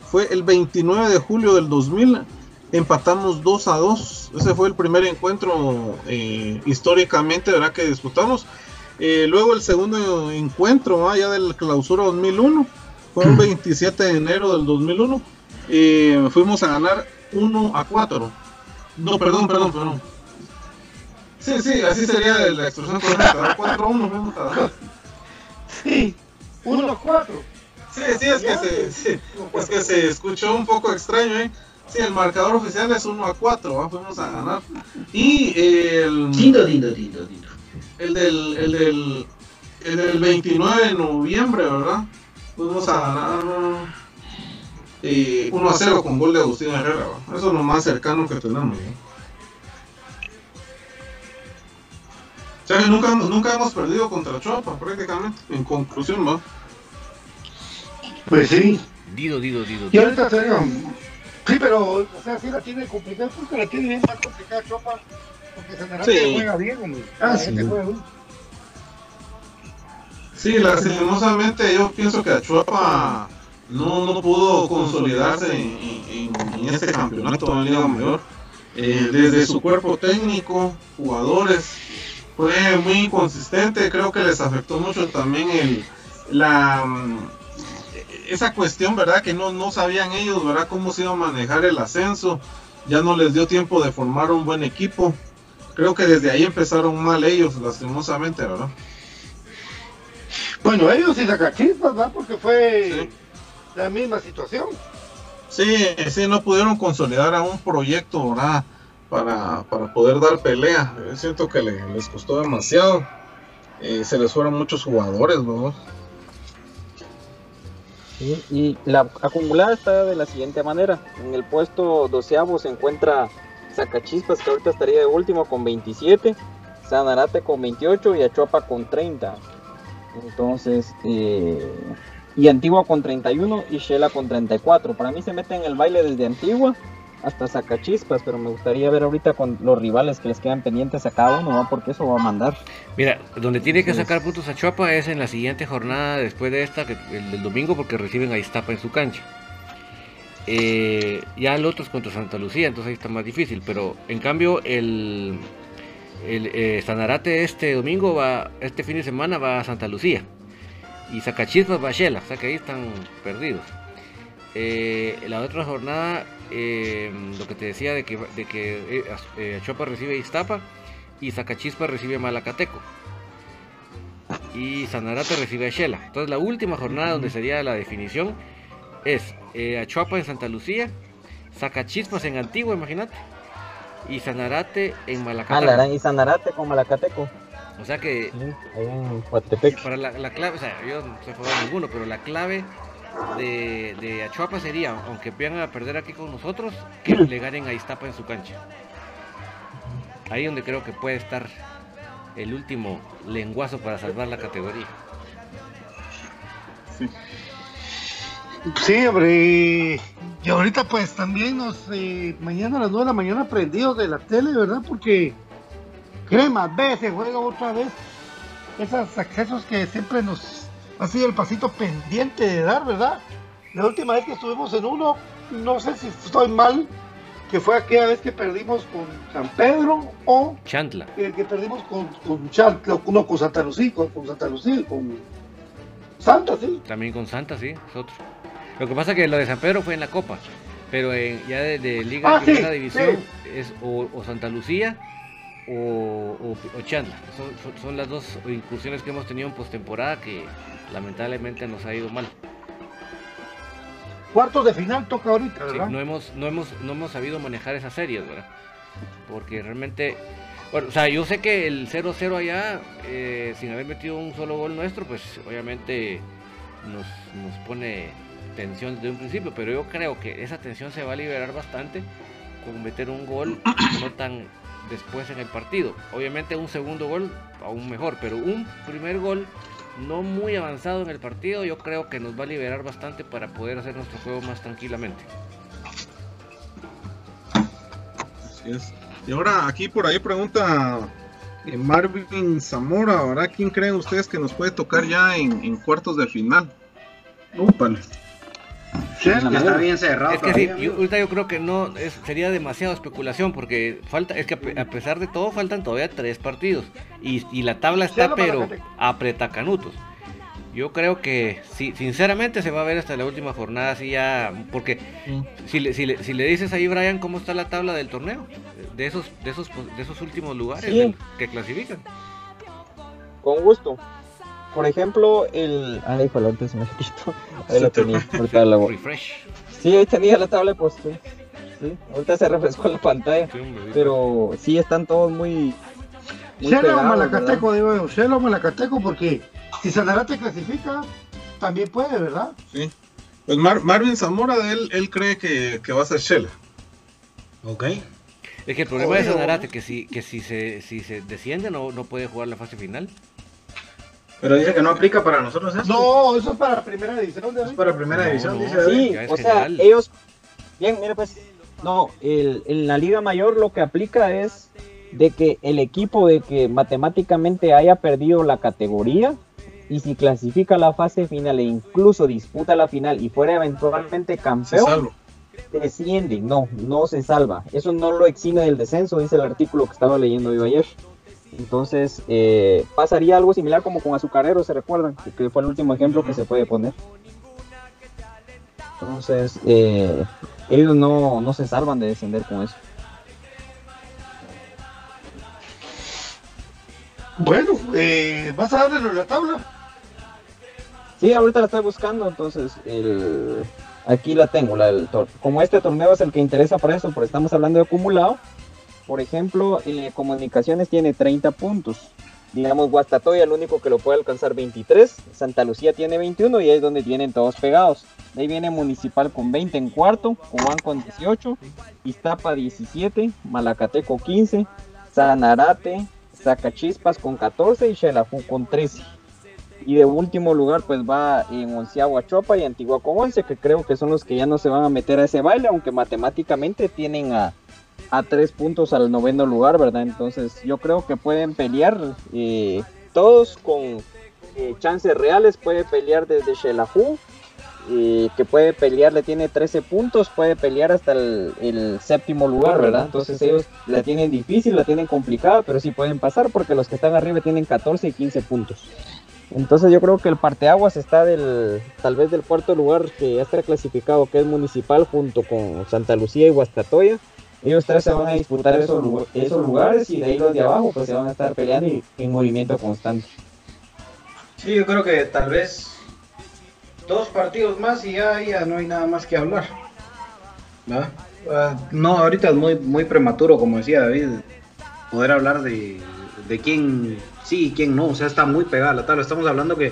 fue el 29 de julio del 2000. Empatamos 2 a 2. Ese fue el primer encuentro eh, históricamente ¿verdad? que disputamos. Eh, luego el segundo encuentro allá del clausura 2001 fue el *clears throat* 27 de enero del 2001. Eh, fuimos a ganar 1 a 4. No, perdón, perdón, perdón. Sí, sí, así sería la expresión correcta. 4 a 1 fuimos a ganar. Sí. 1-4. Sí, sí, es que, se, es que se escuchó un poco extraño, ¿eh? Sí, el marcador oficial es 1 a 4, fuimos a ganar. Y el. Dindo, dindo, dindo, dindo. El del, el del, el del 29 de noviembre, ¿verdad? Fuimos a ganar eh, 1 a 0 con gol de Agustín Herrera, ¿verdad? Eso es lo más cercano que tenemos, ¿eh? nunca, nunca hemos perdido contra Chuapa, prácticamente, en conclusión, ¿no? Pues sí. Dido, Dido, Dido. Y ahorita Sí, pero, o sea, sí la tiene complicada, porque la tiene bien más complicada Chuapa, porque se sí. juega bien, Ah, sí. Sí, lastimosamente yo pienso que Chuapa no, no pudo consolidarse en, en, este campeonato de Liga Mayor. Eh, desde su cuerpo técnico, jugadores, fue muy inconsistente, creo que les afectó mucho también el, la, esa cuestión, ¿verdad? Que no, no sabían ellos, ¿verdad? Cómo se iba a manejar el ascenso, ya no les dio tiempo de formar un buen equipo. Creo que desde ahí empezaron mal ellos, lastimosamente, ¿verdad? Bueno, ellos y Zacachispas, ¿verdad? Porque fue la misma situación. Sí, sí, no pudieron consolidar a un proyecto, ¿verdad? para, para poder dar pelea. siento que les costó demasiado. Eh, se les fueron muchos jugadores, ¿no? Y la acumulada está de la siguiente manera. En el puesto doceavo se encuentra Zacachispas, que ahorita estaría de último con 27, Sanarate con 28 y Achuapa con 30. Entonces, eh, y Antigua con 31 y Shela con 34. Para mí se mete en el baile desde Antigua hasta Sacachispas, pero me gustaría ver ahorita con los rivales que les quedan pendientes a cada uno, porque eso va a mandar. Mira, donde tiene que sacar puntos a Chuapa es en la siguiente jornada después de esta, el del domingo, porque reciben a Iztapa en su cancha. Eh, ya el otro es contra Santa Lucía, entonces ahí está más difícil, pero en cambio el, el eh, Sanarate este domingo va, este fin de semana va a Santa Lucía y Sacachispas va a Shela, o sea que ahí están perdidos. Eh, la otra jornada, eh, lo que te decía de que, de que eh, Chopa recibe Iztapa y Zacachispa recibe Malacateco. Y Sanarate recibe a Shela. Entonces la última jornada donde sería la definición es Achuapa en Santa Lucía, Zacachispas en Antigua, imagínate, y Sanarate en Malacateco. Ah, y Sanarate con Malacateco. O sea que. Para la, la, clave, o sea, yo no sé jugar ninguno, pero la clave de, de Achuapa sería, aunque vayan a perder aquí con nosotros, que le ganen a Iztapa en su cancha. Ahí donde creo que puede estar el último lenguazo para salvar la categoría. Sí. Sí, hombre. Y ahorita pues también nos, eh, mañana a las 9 de la mañana prendidos de la tele, ¿verdad? Porque crema, ve, se juega otra vez. Esos accesos que siempre nos ha sido el pasito pendiente de dar, ¿verdad? La última vez que estuvimos en uno, no sé si estoy mal, que fue aquella vez que perdimos con San Pedro o Chantla. Que, que perdimos con, con Chantla, no, con Santa Lucía, con, Santa Lucía, con Santa, sí. También con Santa, sí, es otro. Lo que pasa es que lo de San Pedro fue en la Copa, pero ya de, Liga de ah, Primera División es o, Santa Lucía o, o, Chantla. Son, las dos incursiones que hemos tenido en postemporada que lamentablemente nos ha ido mal. Cuartos de final toca ahorita, ¿verdad? no, hemos, no, hemos, no hemos sabido manejar esas series, ¿verdad? Porque realmente, bueno, o sea, yo sé que el 0-0 allá, eh, sin haber metido un solo gol nuestro, pues obviamente nos, nos pone tensión desde un principio, pero yo creo que esa tensión se va a liberar bastante con meter un gol no tan después en el partido. Obviamente un segundo gol aún mejor, pero un primer gol no muy avanzado en el partido, yo creo que nos va a liberar bastante para poder hacer nuestro juego más tranquilamente. Así es. Y ahora aquí por ahí pregunta eh, Marvin Zamora, ahora quién creen ustedes que nos puede tocar ya en, cuartos de final? Úpale. Está bien cerrado. Es que sí, yo, ahorita yo creo que no sería demasiado especulación porque falta, es que a pesar de todo faltan todavía tres partidos y, la tabla está pero apreta canutos. Yo creo que sí, sinceramente se va a ver hasta la última jornada así ya, porque si, le, si, le, si le dices ahí Brian cómo está la tabla del torneo, de esos, de esos, de esos últimos lugares que clasifican. Con gusto. Por ejemplo, el. Ah, híjole, antes me *laughs* quito. Ahí lo tenía. Refresh. Sí, ahí tenía la tabla pues sí. Ahorita se refrescó la pantalla. pero sí están todos muy. Shelo o Malacateco, digo yo. Shelo o Malacateco, porque si Sanarate clasifica, también puede, ¿verdad? Sí. Pues Marvin Zamora, él, él cree que, que va a ser Shela. Ok. Es que el problema de Sanarate que si, que si se, si se desciende no, no puede jugar la fase final. Pero dice que no aplica para nosotros eso. No, eso es para primera división. Es para primera división, dice Sí, o sea, ellos. Bien, mira, pues. No, el, en la Liga Mayor lo que aplica es de que el equipo de que matemáticamente haya perdido la categoría y si clasifica la fase final e incluso disputa la final y fuera eventualmente campeón, desciende. No, no se salva. Eso no lo exime del descenso, dice el artículo que estaba leyendo yo ayer. Entonces, eh, pasaría algo similar como con Azucarero, ¿se recuerdan? Que fue el último ejemplo que se puede poner. Entonces, eh, ellos no, no se salvan de descender con eso. Bueno, eh, ¿vas a darle la tabla? Sí, ahorita la estoy buscando, entonces el, aquí la tengo. La, como este torneo es el que interesa para eso, porque estamos hablando de acumulado, por ejemplo, eh, Comunicaciones tiene 30 puntos. Digamos, Guastatoya el único que lo puede alcanzar 23, Santa Lucía tiene 21 y ahí es donde tienen todos pegados. ahí viene Municipal con 20 en cuarto, Cobán con 18, Iztapa 17, Malacateco 15, Sanarate, Chispas con 14 y Xelajú con 13. Y de último lugar, pues va en onceavo Chopa y Antigua con once, que creo que son los que ya no se van a meter a ese baile, aunque matemáticamente tienen a, a tres puntos al noveno lugar, ¿verdad? Entonces yo creo que pueden pelear eh, todos con eh, chances reales, puede pelear desde Shelahu, eh, que puede pelear, le tiene 13 puntos, puede pelear hasta el, séptimo lugar, ¿verdad? Entonces ellos la tienen difícil, la tienen complicada, pero sí pueden pasar porque los que están arriba tienen 14 y 15 puntos. Entonces yo creo que el parteaguas está del, tal vez del cuarto lugar que ya está clasificado, que es municipal, junto con Santa Lucía y Huastatoya. Ellos tres se van a disputar esos, esos lugares y de ahí los de abajo pues se van a estar peleando y en movimiento constante. Sí, yo creo que tal vez dos partidos más y ya, ya no hay nada más que hablar. Ah, no, ahorita es muy, muy prematuro, como decía David, poder hablar de, de quién sí y quién no. O sea, está muy pegada la tabla. Estamos hablando que,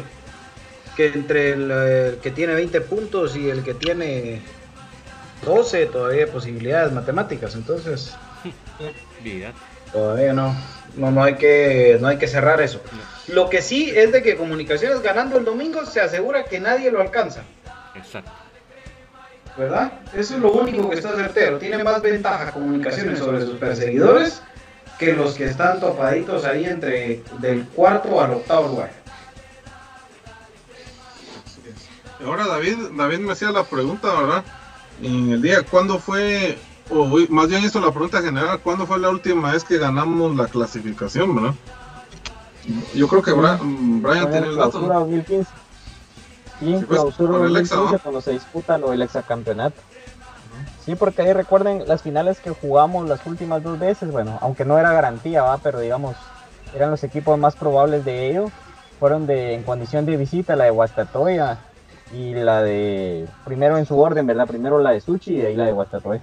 que entre el, que tiene 20 puntos y el que tiene 12 todavía hay posibilidades matemáticas. Entonces, todavía no. No, no, hay que, no hay que cerrar eso. Lo que sí es de que Comunicaciones ganando el domingo se asegura que nadie lo alcanza. Exacto. ¿Verdad? Eso es lo único que está certero. Tiene más ventaja Comunicaciones sobre sus perseguidores que los que están topaditos ahí entre del cuarto al octavo lugar. Ahora David, David me hacía la pregunta, ¿verdad? En el día, ¿cuándo fue, o más bien hizo la pregunta general, ¿cuándo fue la última vez que ganamos la clasificación, verdad? Yo creo que Brian, Brian tiene el dato. 2015. Sí, en pues, clausura 2015 cuando se disputa lo del exacampeonato. Sí, porque ahí recuerden las finales que jugamos las últimas dos veces, bueno, aunque no era garantía, va, pero digamos, eran los equipos más probables de ello. Fueron de en condición de visita la de Guastatoya y la de primero en su orden, ¿verdad? Primero la de Suchi y de ahí la de Guastatoya.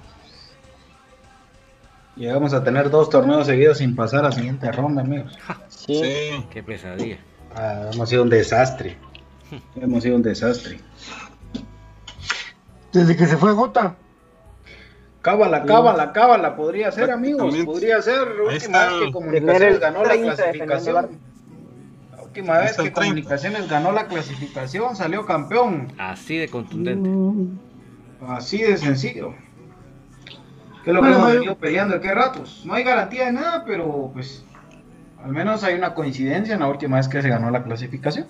Llegamos a tener dos torneos seguidos sin pasar a la siguiente ronda, amigos. Sí. Qué pesadilla. Ah, hemos sido un desastre. hemos sido un desastre. Desde que se fue Gota. Cábala, cábala, cábala, podría ser, amigos. Podría ser última vez que Comunicaciones ganó la clasificación. La última vez que Comunicaciones ganó la clasificación, salió campeón. Así de contundente. Así de sencillo. ¿Qué es lo que hemos venido peleando? ¿Qué ratos? No hay garantía de nada, pero pues al menos hay una coincidencia en la última vez que se ganó la clasificación.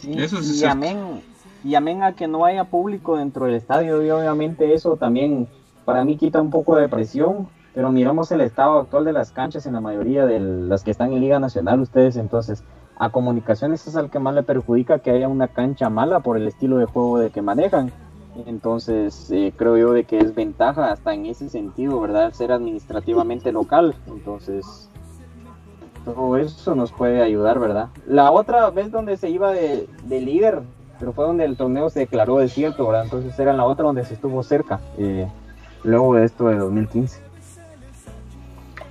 Sí, Eso y amén, y amén a que no haya público dentro del estadio y obviamente eso también para mí quita un poco de presión, pero miramos el estado actual de las canchas en la mayoría de las que están en Liga Nacional ustedes, entonces a comunicaciones es al que más le perjudica que haya una cancha mala por el estilo de juego de que manejan. Entonces eh, creo yo de que es ventaja hasta en ese sentido, ¿verdad? Ser administrativamente local. Entonces todo eso nos puede ayudar, ¿verdad? La otra vez donde se iba de, de líder pero fue donde el torneo se declaró desierto, ¿verdad? Entonces era la otra donde se estuvo cerca, eh, luego de esto de 2015.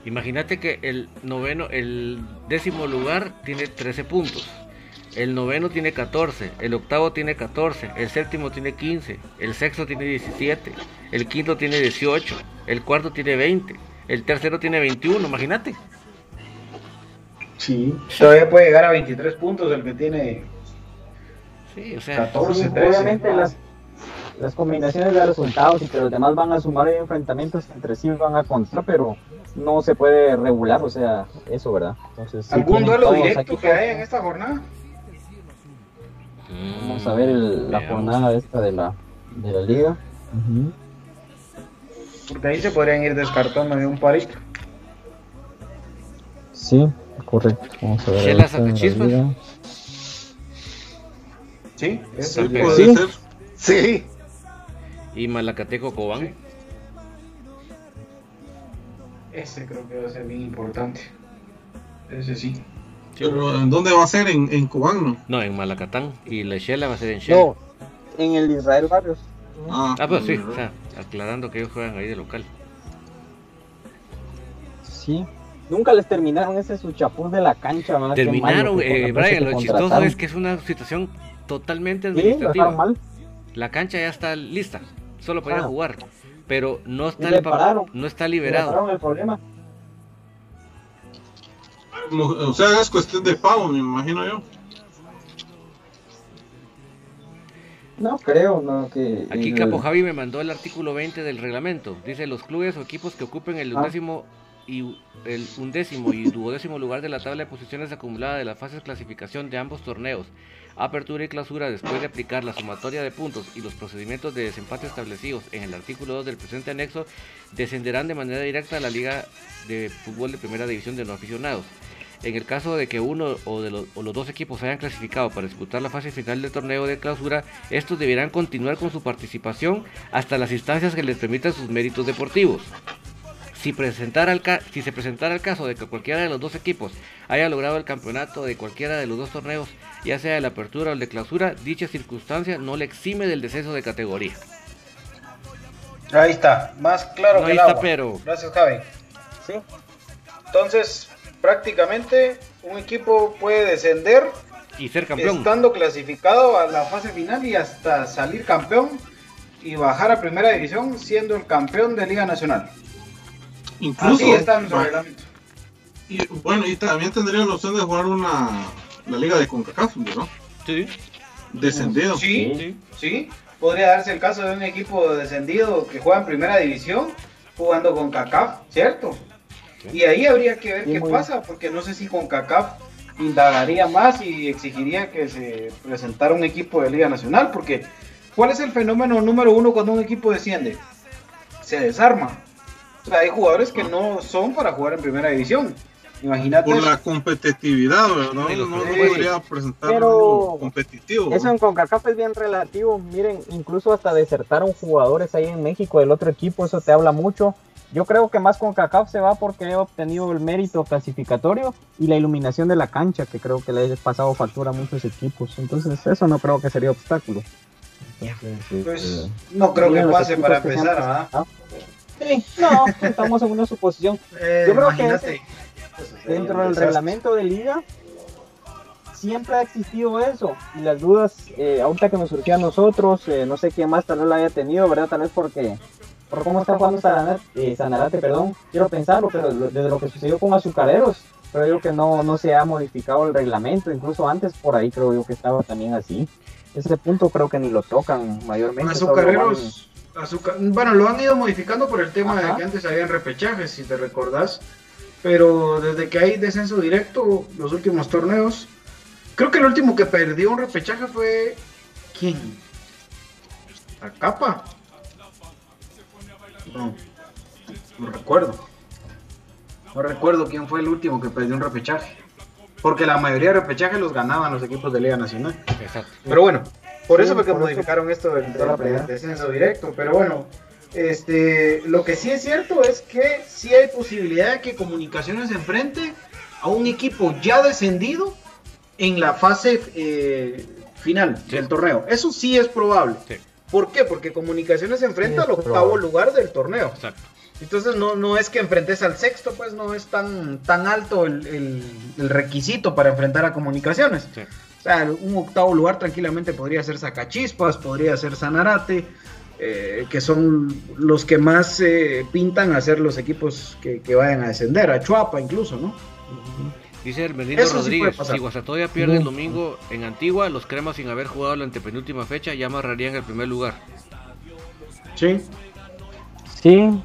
Imagínate que el noveno, el décimo lugar tiene 13 puntos. El noveno tiene 14, el octavo tiene 14, el séptimo tiene 15, el sexto tiene 17, el quinto tiene 18, el cuarto tiene 20, el tercero tiene 21, imagínate. Sí, todavía puede llegar a 23 puntos el que tiene o sea, obviamente las, las combinaciones de resultados y que los demás van a sumar enfrentamientos entre sí van a contar, pero no se puede regular, o sea, eso, ¿verdad? Entonces, ¿Algún duelo directo que hay en esta jornada? Vamos a ver la jornada esta de la, de la liga. Porque ahí se podrían ir descartando de un parito. Sí, correcto. Vamos a ver. Sí, eso puede ser. Sí. Y Malacateco Cobán. Ese creo que va a ser bien importante. Ese sí. Pero ¿en dónde va a ser? ¿En, en Cobán, no? No, en Malacatán. Y la Shela va a ser en Shela. No, en el Israel Barrios. Ah, ah pues sí, o sea, aclarando que ellos juegan ahí de local. Sí, nunca les terminaron ese su chapuz de la cancha. Terminaron, eh, Brian, lo chistoso es que es una situación totalmente administrativa. La cancha ya está lista, solo para ah. jugar. Pero no está, le pararon, no está liberado. el problema. O sea, es cuestión de pago, me imagino yo. No creo, no que. Aquí Capo. Javi me mandó el artículo 20 del reglamento. Dice: los clubes o equipos que ocupen el ah. undécimo y el undécimo y duodécimo lugar de la tabla de posiciones acumulada de las fases de clasificación de ambos torneos apertura y clausura después de aplicar la sumatoria de puntos y los procedimientos de desempate establecidos en el artículo 2 del presente anexo, descenderán de manera directa a la Liga de Fútbol de Primera División de no aficionados. En el caso de que uno o, de los, los dos equipos hayan clasificado para disputar la fase final del torneo de clausura, estos deberán continuar con su participación hasta las instancias que les permitan sus méritos deportivos. Si, presentara el si se presentara el caso de que cualquiera de los dos equipos haya logrado el campeonato de cualquiera de los dos torneos, ya sea de la apertura o el de clausura, dicha circunstancia no le exime del descenso de categoría. Ahí está, más claro que el está, pero... Gracias, Javi. Sí. Entonces, prácticamente un equipo puede descender y ser campeón. Estando clasificado a la fase final y hasta salir campeón y bajar a primera división siendo el campeón de Liga Nacional. Incluso. está en reglamento. Y bueno, y también tendría la opción de jugar una la liga de CONCACAF, ¿no? Sí. Descendido. Sí, sí, sí. Podría darse el caso de un equipo descendido que juega en primera división jugando con CACAF, ¿cierto? Y ahí habría que ver qué pasa, porque no sé si con CACAF indagaría más y exigiría que se presentara un equipo de Liga Nacional, porque ¿cuál es el fenómeno número uno cuando un equipo desciende? Se desarma. Sea, hay jugadores que no son para jugar en primera división. Imagínate. Por la competitividad, ¿verdad? No, no, podría presentar Pero competitivo. Eso en CONCACAF es bien relativo. Miren, incluso hasta desertaron jugadores ahí en México del otro equipo, eso te habla mucho. Yo creo que más con CACAF se va porque he obtenido el mérito clasificatorio y la iluminación de la cancha, que creo que le ha pasado factura a muchos equipos. Entonces, eso no creo que sería obstáculo. pues eh, no creo que pase para empezar, ¿verdad? Sí, no, estamos en una suposición. Eh, Yo creo que dentro del reglamento de liga siempre ha existido eso. Y las dudas, eh, ahorita que nos surgían a nosotros, no sé quién más tal vez la haya tenido, ¿verdad? Tal vez porque por cómo está jugando Sanarate, eh, Sanarate, perdón, quiero pensarlo, pero desde lo que sucedió con Azucareros, creo yo que no, no se ha modificado el reglamento, incluso antes por ahí creo yo que estaba también así. Ese punto creo que ni lo tocan mayormente. Azucareros, bueno, lo han ido modificando por el tema de que antes habían repechajes, si te recordás, pero desde que hay descenso directo, los últimos torneos, creo que el último que perdió un repechaje fue... ¿Quién? ¿A Capa? No, no recuerdo. No recuerdo quién fue el último que perdió un repechaje. Porque la mayoría de repechajes los ganaban los equipos de Liga Nacional. Exacto. Pero bueno, por eso fue que modificaron esto del, descenso directo. Pero bueno, este, lo que sí es cierto es que sí hay posibilidad de que Comunicaciones enfrente a un equipo ya descendido en la fase eh, final del torneo. Eso sí es probable. Sí. ¿Por qué? Porque Comunicaciones se enfrenta al octavo lugar del torneo. Exacto. Entonces no, no es que enfrentes al sexto, pues no es tan, tan alto el, requisito para enfrentar a Comunicaciones. O sea, un octavo lugar tranquilamente podría ser Sacachispas, podría ser Sanarate, eh, que son los que más eh, pintan a ser los equipos que, vayan a descender, a Chuapa incluso, ¿no? Dice Hermelino Rodríguez, si Guasatoya pierde el domingo en Antigua, los cremas sin haber jugado la antepenúltima fecha ya amarrarían el primer lugar. Sí. Sí.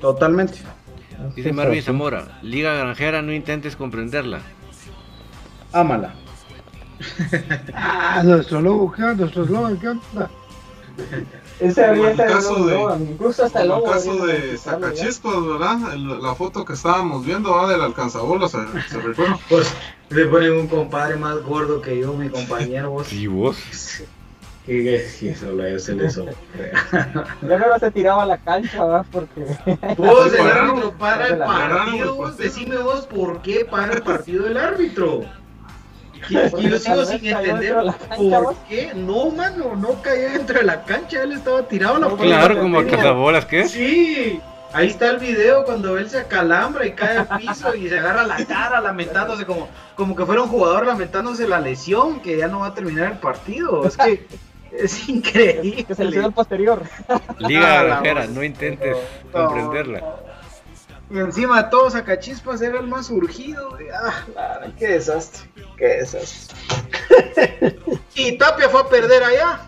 Totalmente. Dice Marvin Zamora, Liga Granjera, no intentes comprenderla. Ámala. ah, nuestro logo, nuestro ¿qué onda? Ese había el caso de, incluso hasta el logo. caso de Sacachispas, ¿verdad? la foto que estábamos viendo ¿verdad? del alcanzabolas, ¿se, se recuerda? *laughs* Pues le ponen un compadre más gordo que yo, mi compañero. Vos. ¿Y vos? ¿Qué es eso? Yo se le eso. Yo no se tiraba a la cancha, ¿verdad? Porque. *laughs* Vos, el árbitro para el partido. Decime vos por qué para el partido el árbitro. Y, yo sigo sin entender por qué. No, mano, no caía dentro de la cancha, él estaba tirado a la Claro, como a cazabolas, ¿qué? Sí. Ahí está el video cuando él se acalambra y cae al piso y se agarra la cara lamentándose como, como que fuera un jugador lamentándose la lesión, que ya no va a terminar el partido. Es que *laughs* es increíble. Que se lesionó el posterior. *laughs* Liga Granjera, no intentes comprenderla. Y encima de todos Sacachispas era el más urgido. Ah, qué desastre, qué desastre. Y Tapia fue a perder allá,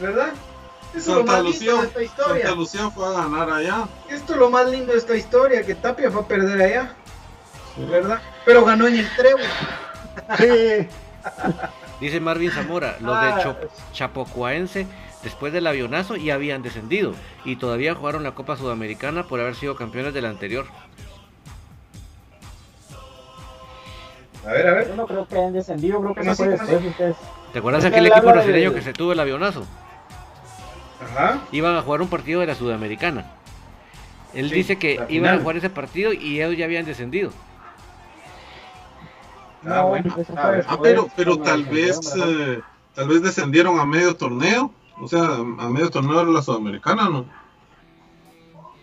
¿verdad? Eso es lo más lindo de esta historia. Santa Lucía fue a ganar allá. Esto es lo más lindo de esta historia, que Tapia fue a perder allá. ¿Verdad? Pero ganó en el Trevo. Sí. *laughs* Dice Marvin Zamora, los de ah. Chapocuaense después del avionazo ya habían descendido y todavía jugaron la Copa Sudamericana por haber sido campeones del anterior. A ver, a ver. Yo no creo que hayan descendido, creo que no fue después ¿Te acuerdas aquel equipo brasileño que se tuvo el avionazo? Ajá. Iban a jugar un partido de la Sudamericana. Él dice que iban a jugar ese partido y ellos ya habían descendido. Ah, bueno. Ah, pero, pero tal vez, eh, tal vez descendieron a medio torneo. O sea, a medio torneo de la Sudamericana, ¿no?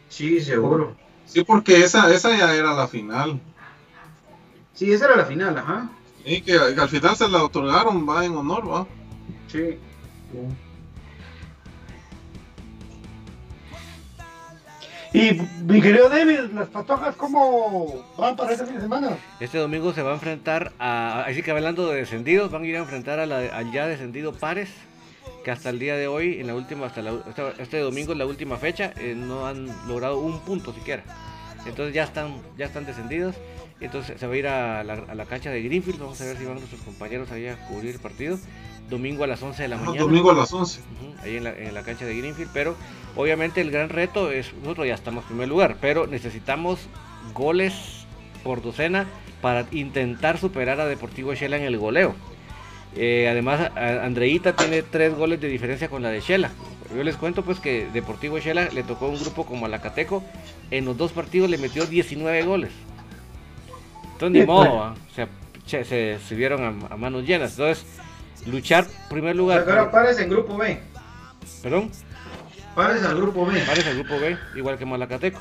Sí, seguro. Sí, porque esa, esa ya era la final. Sí, esa era la final, ajá. Y que, al final se la otorgaron, va en honor, va. Sí. Y mi querido David, las patojas, ¿cómo van para este fin de semana? Este domingo se va a enfrentar a. Así que hablando de descendidos, van a ir a enfrentar a la, al ya descendido Pares, que hasta el día de hoy, en la última, hasta este domingo es la última fecha, eh, no han logrado un punto siquiera. Entonces ya están, ya están descendidos. Entonces se va a ir a la, cancha de Greenfield. Vamos a ver si van nuestros compañeros ahí a cubrir el partido. Domingo a las 11 de la ah, mañana. Domingo a las 11. ahí en la, en la, cancha de Greenfield. Pero obviamente el gran reto es, nosotros ya estamos en primer lugar, pero necesitamos goles por docena para intentar superar a Deportivo Shela en el goleo. Eh, además, Andreita tiene tres goles de diferencia con la de Shela. Yo les cuento pues que Deportivo Shela le tocó un grupo como Alacateco. En los dos partidos le metió 19 goles. Entonces, ni modo, se, se, subieron a, manos llenas. Entonces, luchar primer lugar. Pero pares en grupo B. ¿Perdón? Pares al grupo B. Pares al grupo B, igual que Malacateco.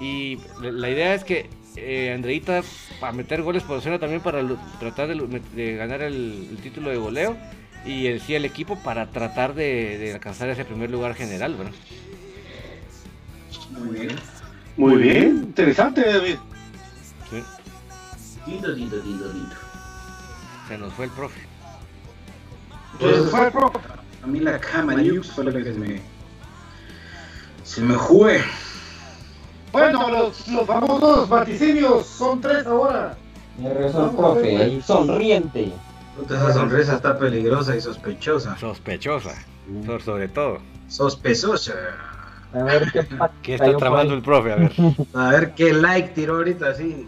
Y la idea es que eh, Andreita a meter goles por zona también para tratar de, ganar el, título de goleo y el, sí el equipo para tratar de, alcanzar ese primer lugar general, ¿verdad? Muy bien. Muy bien, interesante David. Sí. Lindo, lindo, lindo, lindo. Se nos fue el profe. Se nos fue el profe. A mí la cama fue lo que se me. Se me fue. Bueno, los, los famosos vaticinios son tres ahora. Me rezó el profe, ahí sonriente. esa sonrisa está peligrosa y sospechosa. Sospechosa, mm. sobre todo. Sospechosa. A ver qué, *laughs* ¿Qué está tramando el profe, a ver. A ver qué like tiró ahorita así.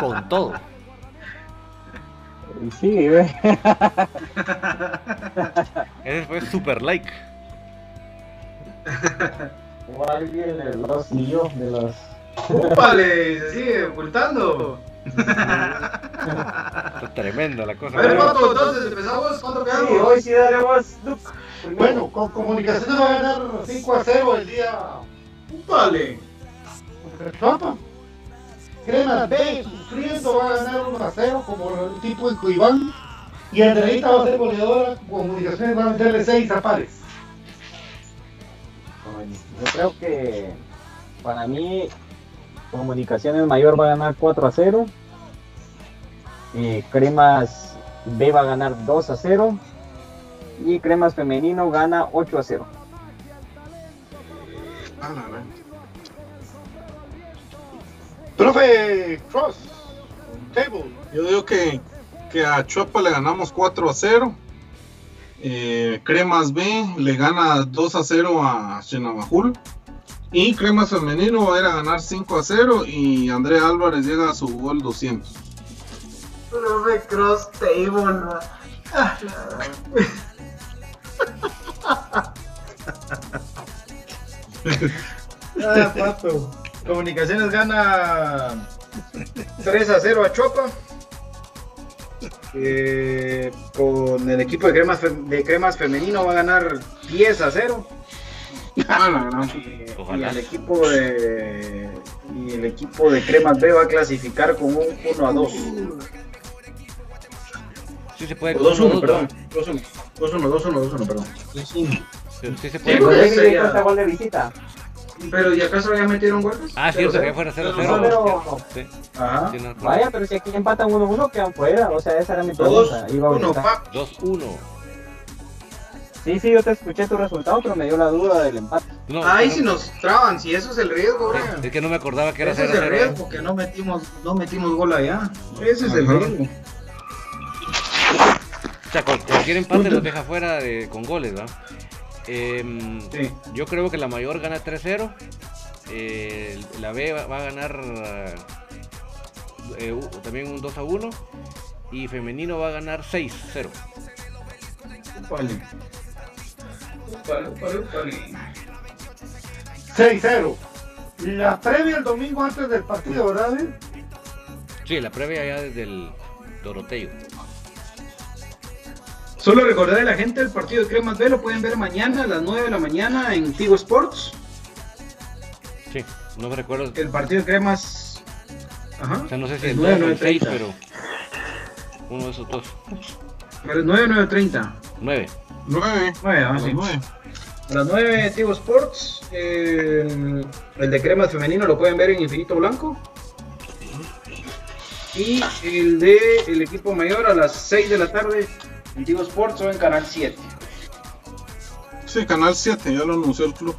Con todo. Sí, ve. *laughs* Ese fue super like. O alguien de los míos, de los. ¡Úpale! Se sigue ocultando. tremenda la cosa. A ver, entonces empezamos. ¿Cuánto quedamos? Sí, hoy sí daremos. Bueno, con comunicaciones va a ganar 5 a 0 el día. Vale. Trapa. Crema B sufriendo va a ganar 1 a 0 como el tipo en Cuibán. Y Andreita va a ser goleadora. Comunicaciones va a meterle 6 a pares. Yo creo que para mí Comunicaciones Mayor va a ganar 4 a 0. Y Cremas B va a ganar 2 a 0 y Cremas Femenino gana 8 a 0. Profe Cross, table. Yo digo que, que a Chuapa le ganamos 4 a 0. Eh, Cremas B le gana 2 a 0 a Chenamajul. Y Cremas Femenino va a ir a ganar 5 a 0 y Andrea Álvarez llega a su gol 200. Profe Cross Table. *laughs* ah, pato. Comunicaciones gana 3 a 0 a Chopa. Eh, con el equipo de cremas, de cremas femenino va a ganar 10 a 0. y, el equipo de y el equipo de cremas B va a clasificar con un 1 a 2. Sí se puede. 2-1, perdón. 2-1, 2-1, 2-1, perdón. 2-1. Sí se puede. ¿Cuánto gol de visita? Pero ¿y acaso ya metieron goles? Ah, cierto, que fuera 0-0. Sí. Ajá. Vaya, pero si aquí empatan 1-1 quedan fuera, o sea, esa era mi pregunta. 2-1. Sí, sí, yo te escuché tu resultado, pero me dio la duda del empate. No, Ay, si nos traban, si eso es el riesgo, güey. Es que no me acordaba que era 0-0. Ese es el riesgo, que no metimos, no metimos gol allá. Ese es el riesgo. O sea, cualquier empate los deja fuera de, con goles, ¿verdad? Eh, sí. Yo creo que la mayor gana 3-0. Eh, la B va, va a ganar eh, también un 2-1. Y femenino va a ganar 6-0. Vale. 6-0. La previa el domingo antes del partido, ¿verdad? Sí, la previa ya desde el Doroteo. Solo recordar a la gente el partido de Cremas B lo pueden ver mañana a las 9 de la mañana en Tigo Sports. Sí, no me recuerdo. El partido de Cremas. Ajá. O sea, no sé si es 9, 9 6, pero. Uno de esos dos. Pero es 9 9 30. 9. 9. 9, ah, sí. 9. A las 9 Tigo Sports. Eh, el de Cremas femenino lo pueden ver en Infinito Blanco. Y el de el equipo mayor a las 6 de la tarde en Tigo Sports o en Canal 7. Sí, Canal 7, ya lo anunció el club.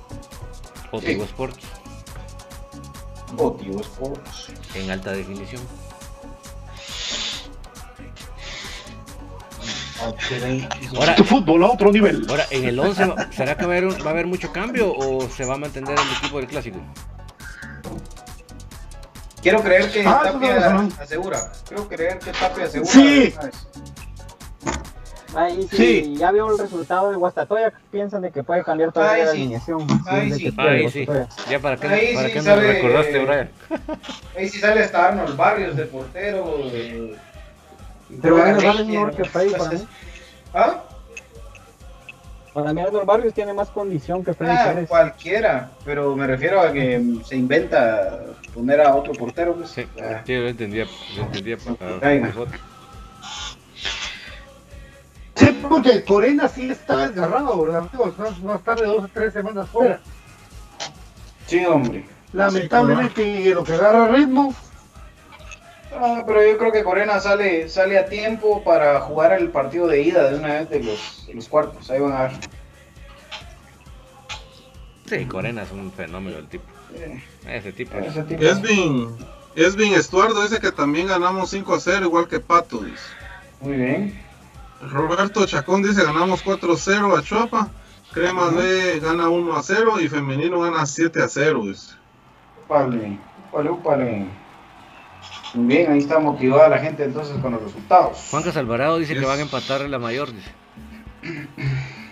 O Tigo. Sports. O Tigo Sports. En alta definición. Ahora, este fútbol a otro nivel. Ahora, en el 11, ¿será que va a, haber, va a haber mucho cambio o se va a mantener el equipo del clásico? Quiero creer que ah, Tapia no, asegura. Quiero creer que Tapia asegura. Sí. Ahí sí, sí, ya vio el resultado de Guastatoya, piensan de que puede cambiar toda la alineación. Ahí sí, ahí sí. Ya para qué, ahí para sí qué sale, me recordaste, Brian. *laughs* Ahí sí sale hasta Arnold Barrios de portero. De... Pero Arnold Barrios es mejor que Freddy para mí. ¿Ah? Para mí Arnold Barrios tiene más condición que Freddy ah, Pérez. Cualquiera, pero me refiero a que se inventa poner a otro portero. Pues. Sí, ah. sí, yo entendía. Yo entendía para, Sí, porque Corena sí está desgarrado, ¿verdad? Va a estar de dos o tres semanas fuera. Sí, hombre. Lamentablemente lo que agarra ritmo. Ah, pero yo creo que Corena sale, sale a tiempo para jugar el partido de ida de una vez de los, los cuartos. Ahí van a ver. Sí, Corena es un fenómeno el tipo. Ese tipo. Ese tipo. Esvin, Esvin Estuardo dice que también ganamos 5 a 0, igual que Pato. Dice. Muy bien. Roberto Chacón dice ganamos 4-0 a Chuapa. Crema B gana 1 a 0 y Femenino gana 7 a 0. Dice. Vale, vale, vale. Muy bien, ahí está motivada la gente entonces con los resultados. Juan Alvarado dice que van a empatar en la mayor. Dice.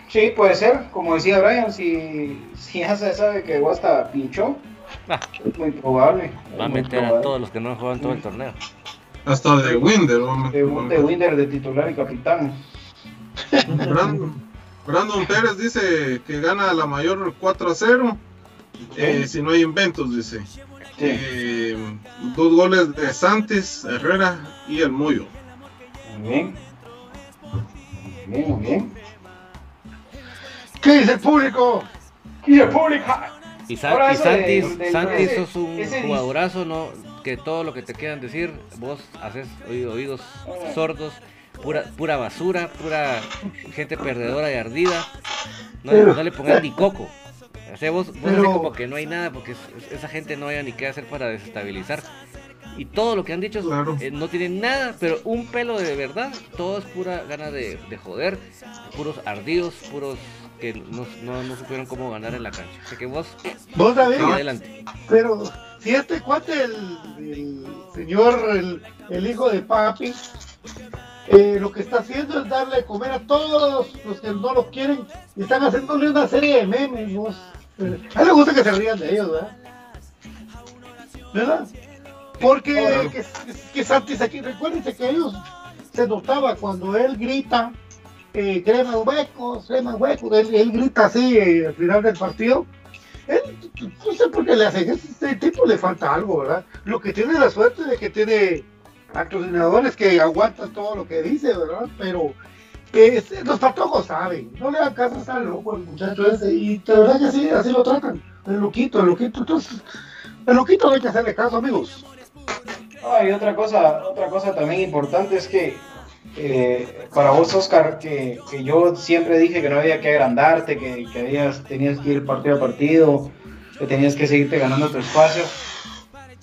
Sí, puede ser. Como decía Brian, si, si ya se sabe que Guasta pinchó, ah. es muy probable. Va a meter a todos los que no juegan todo el torneo. Hasta de Winder. De, de Winder de titular y capitán. Brandon, Brandon Pérez dice que gana la mayor 4 a 0. Eh, si no hay inventos, dice. Eh, dos goles de Santis, Herrera y el Muyo. Muy bien. Muy bien, muy bien. ¿Qué dice el público? ¿Qué dice el público? Y, Sa y Santis, de, Santis sos un jugadorazo, ¿no? Que todo lo que te quieran decir, vos haces oídos sordos, pura, pura basura, pura gente perdedora y ardida. No, no le pongas ni coco. O sea, vos, vos como que no hay nada porque esa gente no haya ni qué hacer para desestabilizar. Y todo lo que han dicho eh, no tienen nada, pero un pelo de verdad. Todo es pura gana de, de joder, puros ardidos, puros que no, no, no, supieron cómo ganar en la cancha. Así que vos, vos David, adelante. Pero si este cuate, el, el señor, el, el, hijo de papi, eh, lo que está haciendo es darle de comer a todos los que no lo quieren y están haciéndole una serie de memes. Vos. A él le gusta que se rían de ellos, ¿verdad? ¿Verdad? Porque que, que Santis aquí, recuérdense que ellos se notaba cuando él grita eh, crema huecos, crema huecos, él, él grita así eh, al final del partido. Él, no sé por qué le hacen, este tipo le falta algo, ¿verdad? Lo que tiene la suerte de que tiene patrocinadores que aguantan todo lo que dice, ¿verdad? Pero los patojos saben, no le dan caso a estar loco el muchacho ese, y de verdad que sí, así lo tratan. el loquito, el loquito. Entonces, el loquito no hay que hacerle caso, amigos. Ah, y otra cosa, otra cosa también importante es que eh, para vos, Oscar, que, que, yo siempre dije que no había que agrandarte, que, que habías, tenías que ir partido a partido, que tenías que seguirte ganando tu espacio.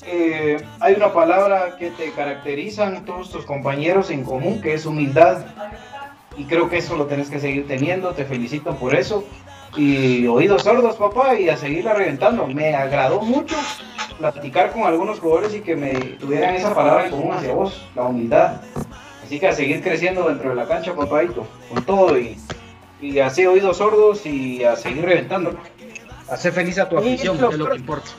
Eh, hay una palabra que te caracterizan todos tus compañeros en común, que es humildad. Y creo que eso lo tenés que seguir teniendo. Te felicito por eso. Y oídos sordos, papá, y a seguirla reventando. Me agradó mucho platicar con algunos jugadores y que me tuvieran esa palabra en común hacia vos, la humildad. Así que a seguir creciendo dentro de la cancha, papadito, con todo y, y así oídos sordos y a seguir reventando. Hacer feliz a tu afición, es lo que importa.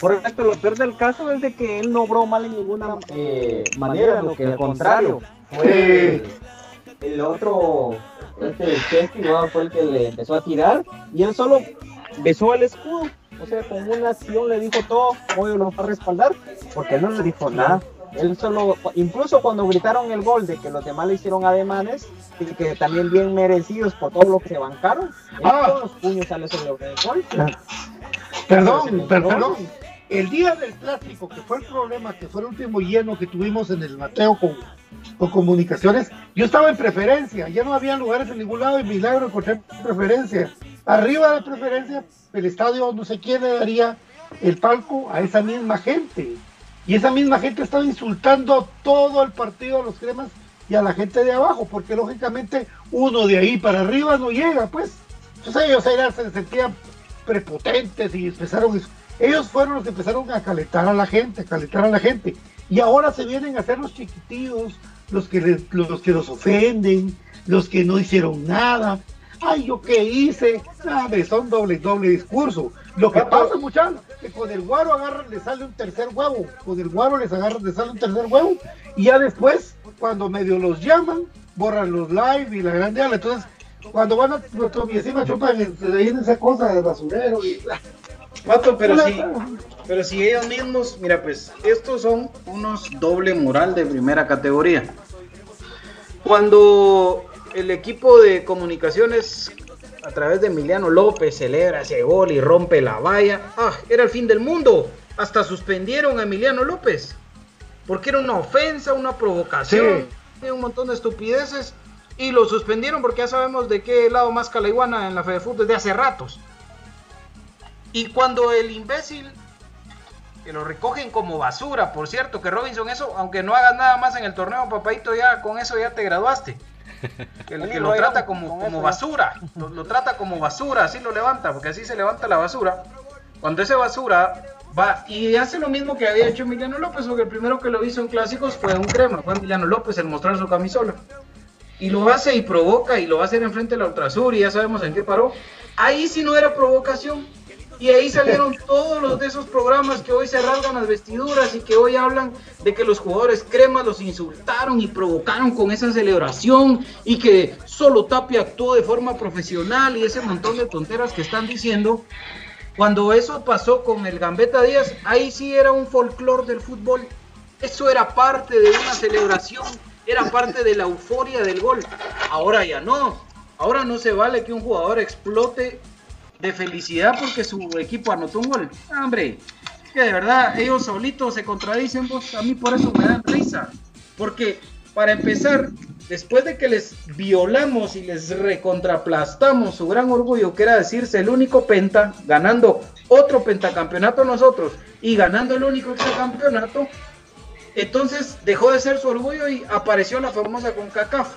Por esto, lo peor del caso es de que él no obró mal en ninguna eh, manera, lo que al contrario, fue el, otro, este Chesky, fue el que le empezó a tirar y él solo besó el escudo. O sea, con una acción le dijo todo, hoy lo va a respaldar, porque él no le dijo nada. Él solo, incluso cuando gritaron el gol de que los demás le hicieron ademanes y que también bien merecidos por todo lo que se bancaron, ah. todos los puños sale sobre el gol. Perdón, perdón. El día del clásico, que fue el problema, que fue el último lleno que tuvimos en el Mateo con, con comunicaciones, yo estaba en preferencia, ya no había lugares en ningún lado y milagro encontré preferencia. Arriba de la preferencia, el estadio no sé quién le daría el palco a esa misma gente. Y esa misma gente estaba insultando todo el partido a los cremas y a la gente de abajo, porque lógicamente uno de ahí para arriba no llega, pues. Entonces ellos se sentían prepotentes y empezaron, ellos fueron los que empezaron a calentar a la gente, a calentar a la gente. Y ahora se vienen a hacer los chiquititos, los que, los que los ofenden, los que no hicieron nada. Ay, yo qué hice, ah, son doble, doble discurso. Lo que pasa, muchachos, que con el guaro agarran, le sale un tercer huevo. Con el guaro les agarran, le sale un tercer huevo. Y ya después, cuando medio los llaman, borran los live y la grande Entonces, cuando van a nuestro encima chupan, viene esa cosa de basurero y. Pato, pero si, pero si ellos mismos, mira, pues, estos son unos doble moral de primera categoría. Cuando el equipo de comunicaciones a través de Emiliano López celebra ese gol y rompe la valla. Ah, era el fin del mundo. Hasta suspendieron a Emiliano López. Porque era una ofensa, una provocación, un montón de estupideces. Y lo suspendieron porque ya sabemos de qué lado más calaiguana en la Fede Fútbol desde hace ratos. Y cuando el imbécil, que lo recogen como basura, por cierto, que Robinson eso, aunque no hagas nada más en el torneo, papadito, ya con eso ya te graduaste. Que, lo trata como, como basura, lo, trata como basura, así lo levanta, porque así se levanta la basura. Cuando ese basura va y hace lo mismo que había hecho Emiliano López, porque el primero que lo hizo en clásicos fue un crema, fue Emiliano López el mostrar su camisola. Y lo hace y provoca y lo va a hacer enfrente de la Ultrasur y ya sabemos en qué paró. Ahí sí no era provocación, y ahí salieron todos los de esos programas que hoy se rasgan las vestiduras y que hoy hablan de que los jugadores cremas los insultaron y provocaron con esa celebración y que solo Tapia actuó de forma profesional y ese montón de tonteras que están diciendo. Cuando eso pasó con el Gambetta Díaz, ahí sí era un folclore del fútbol. Eso era parte de una celebración, era parte de la euforia del gol. Ahora ya no. Ahora no se vale que un jugador explote de felicidad porque su equipo anotó un gol. Ah, hombre, que de verdad ellos solitos se contradicen, vos, a mí por eso me dan risa. Porque, para empezar, después de que les violamos y les recontraplastamos su gran orgullo, que era decirse el único penta, ganando otro pentacampeonato nosotros y ganando el único campeonato, entonces dejó de ser su orgullo y apareció la famosa CONCACAF.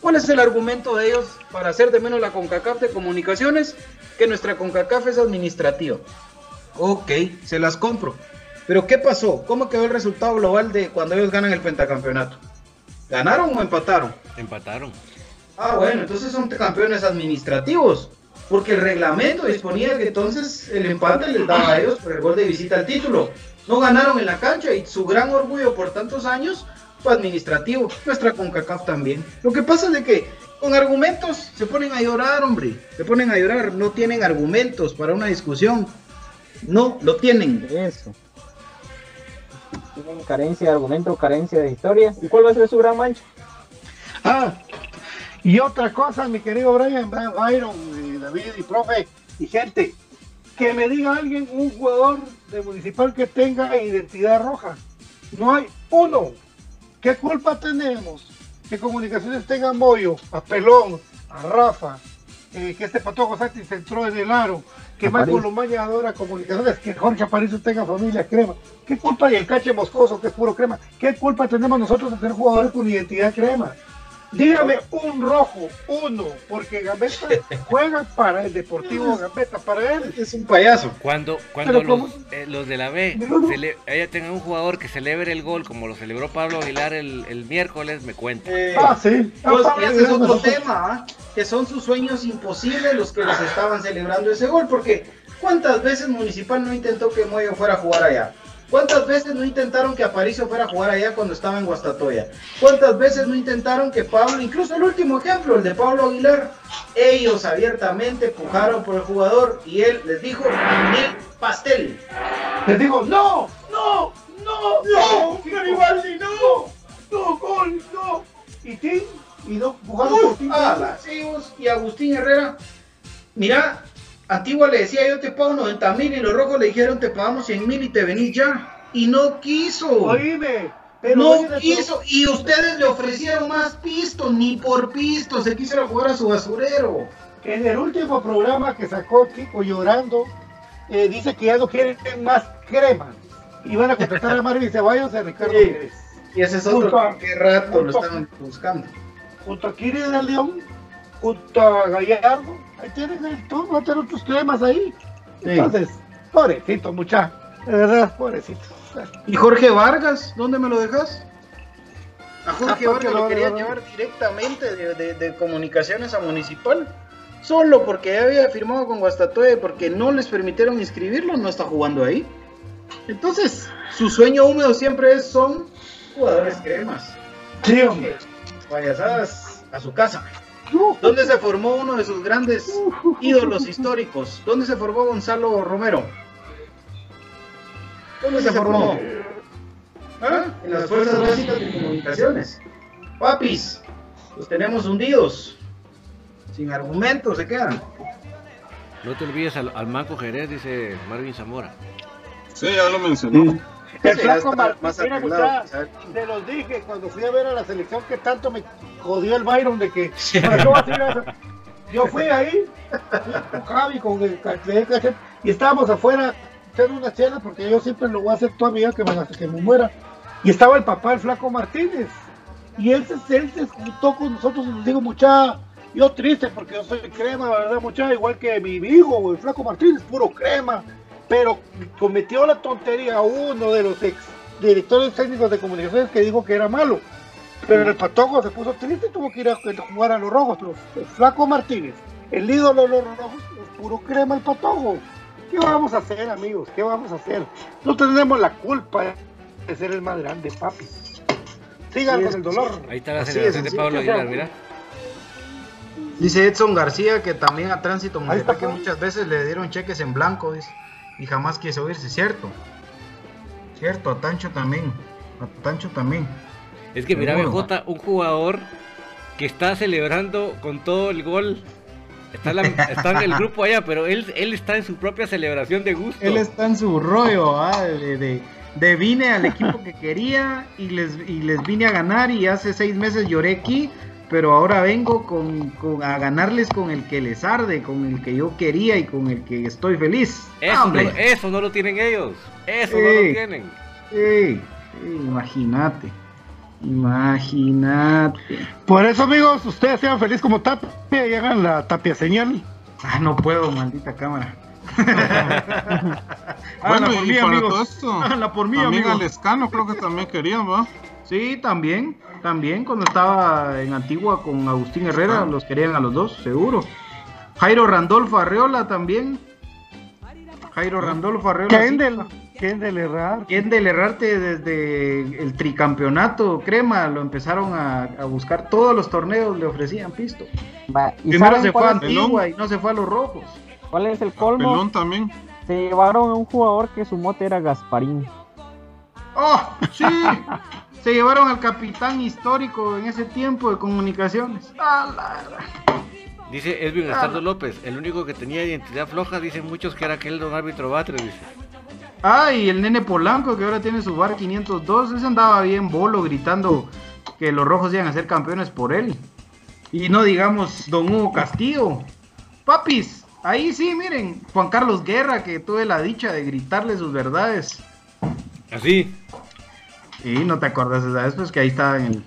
¿Cuál es el argumento de ellos para hacer de menos la CONCACAF de comunicaciones? Que nuestra CONCACAF es administrativa. Ok, se las compro. Pero ¿qué pasó? ¿Cómo quedó el resultado global de cuando ellos ganan el pentacampeonato? ¿Ganaron o empataron? Empataron. Ah, bueno, entonces son campeones administrativos. Porque el reglamento disponía que entonces el empate les daba a ellos por el gol de visita al título. No ganaron en la cancha y su gran orgullo por tantos años administrativo, nuestra CONCACAF también. Lo que pasa es de que con argumentos se ponen a llorar, hombre, se ponen a llorar, no tienen argumentos para una discusión, no lo tienen. Eso. Tienen carencia de argumentos, carencia de historia. ¿Y cuál va a ser su gran mancha? Ah, y otra cosa, mi querido Brian, Byron, David y profe y gente, que me diga alguien, un jugador de municipal que tenga identidad roja. No hay uno. ¿Qué culpa tenemos? Que comunicaciones tenga a Moyo, a Pelón, a Rafa, eh, que este Patojo Santi se entró en el aro, que Michael Lomaña adora comunicaciones, que Jorge Aparicio tenga familia crema. ¿Qué culpa hay el Cache Moscoso, que es puro crema? ¿Qué culpa tenemos nosotros de tener jugadores con identidad crema? Dígame un rojo, uno, porque Gambetta *laughs* juega para el Deportivo Gambetta, para él. Es un payaso. Cuando, cuando los, eh, los, de la B ella tenga un jugador que celebre el gol como lo celebró Pablo Aguilar el, el miércoles, me cuenta. Eh, ah, sí. Pues, ese es otro tema, ¿ah? que son sus sueños imposibles los que les estaban celebrando ese gol, porque ¿cuántas veces Municipal no intentó que Moyo fuera a jugar allá? ¿Cuántas veces no intentaron que Aparicio fuera a jugar allá cuando estaba en Guastatoya? ¿Cuántas veces no intentaron que Pablo, incluso el último ejemplo, el de Pablo Aguilar, ellos abiertamente pujaron por el jugador y él les dijo, pastel. Les dijo, no, no, no, no, Garibaldi, no, no, gol, no. Y Tim, y no, pujaron por. Ah, y Agustín Herrera, mira, Antigua le decía yo te pago 90 mil y los rojos le dijeron te pagamos 100 mil y te venís ya. Y no quiso. Oíme, pero no quiso. Y ustedes le ofrecieron más pisto, ni por pisto. Se quiso jugar a su basurero. En el último programa que sacó Kiko llorando, eh, dice que ya no quieren más crema. Y van a contratar a Marvin Ceballos y a Ricardo sí. Y ese es otro que rato lo estaban buscando. Junto a Kiri de León, junto a Gallardo ahí tienen el todo, va a tener otros temas ahí. Entonces, pobrecito, mucha, de verdad, pobrecito. ¿Y Jorge Vargas? ¿Dónde me lo dejas? A Jorge, Vargas lo quería llevar directamente de, comunicaciones a municipal. Solo porque había firmado con Guastatoya porque no les permitieron inscribirlo, no está jugando ahí. Entonces, su sueño húmedo siempre es, son jugadores cremas. Sí, hombre. Payasadas a su casa. ¿Dónde se formó uno de sus grandes ídolos históricos? ¿Dónde se formó Gonzalo Romero? ¿Dónde se formó? ¿Ah? En las Fuerzas Básicas de Comunicaciones. Papis, los tenemos hundidos. Sin argumentos se quedan. No te olvides al, al Manco Jerez, dice Marvin Zamora. Sí, ya lo mencionó. El flaco Martín, te los dije cuando fui a ver a la selección que tanto me jodió el Byron de que yo fui ahí con Javi, con el y estábamos afuera echando una chela porque yo siempre lo voy a hacer toda mi vida que me, que me muera. Y estaba el papá, el flaco Martínez. Y él se, él se juntó con nosotros y nos dijo, mucha, yo triste porque yo soy crema, ¿verdad, mucha? Igual que mi hijo, el flaco Martínez, puro crema pero cometió la tontería uno de los ex directores técnicos de comunicaciones que dijo que era malo. Pero el patojo se puso triste y tuvo que ir a jugar a los rojos. el flaco Martínez, el ídolo de los rojos, es puro crema el patojo. ¿Qué vamos a hacer, amigos? ¿Qué vamos a hacer? No tenemos la culpa de ser el más grande, papi. Sigan con el dolor. Ahí está la celebración de Pablo Aguilar, mira. Dice Edson García que también a Tránsito que muchas veces le dieron cheques en blanco, dice y jamás quiso oírse, cierto. Cierto, a Tancho también. A Tancho también. Es que mira, BJ, un jugador que está celebrando con todo el gol. Está, en el grupo allá, pero él, él está en su propia celebración de gusto. Él está en su rollo, ¿ah? de, de, vine al equipo que quería y les, y les vine a ganar y hace seis meses lloré aquí pero ahora vengo con, a ganarles con el que les arde, con el que yo quería y con el que estoy feliz. Eso, no, eso no lo tienen ellos, eso no lo tienen. imagínate, imagínate. Por eso, amigos, ustedes sean felices como Tapia y hagan la Tapia señal. Ah, no puedo, maldita cámara. *laughs* bueno, por mí, amigos. por mí, amigo. Lescano creo que también querían, ¿va? Sí, también. También cuando estaba en Antigua con Agustín Herrera, los querían a los dos, seguro. Jairo Randolfo Arreola también. Jairo Randolfo Arreola. ¿Quién del Errar? ¿Quién del Errarte desde el tricampeonato Crema? Lo empezaron a, buscar todos los torneos, le ofrecían pisto. ¿y Primero se fue a Antigua y no se fue a los Rojos. ¿Cuál es el colmo? Pelón también. Se llevaron a un jugador que su mote era Gasparín. ¡Oh! ¡Sí! *laughs* Se llevaron al capitán histórico en ese tiempo de comunicaciones. Dice Edwin Estardo López, el único que tenía identidad floja, dicen muchos que era aquel don árbitro Batre, dice. Ah, y el nene Polanco que ahora tiene su bar 502, ese andaba bien bolo gritando que los rojos iban a ser campeones por él. Y no digamos don Hugo Castillo. Papis, ahí sí, miren, Juan Carlos Guerra, que tuve la dicha de gritarle sus verdades. ¿Así? Y no te acuerdas esa vez, pues que ahí estaba en el,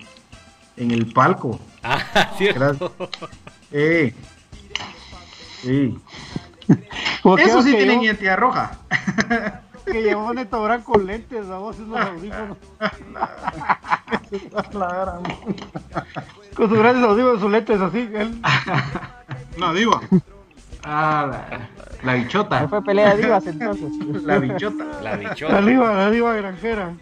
en el palco. Ah, *laughs* cierto. Eh. Sí. Eso sí tienen identidad roja. *laughs* que llevó Neto Brand con lentes, a vos los audífonos. *laughs* con sus grandes audífonos, sus lentes así. Él. La diva. Ah, la, la bichota. No fue pelea de divas entonces. La bichota. La La bichota. diva, la diva granjera.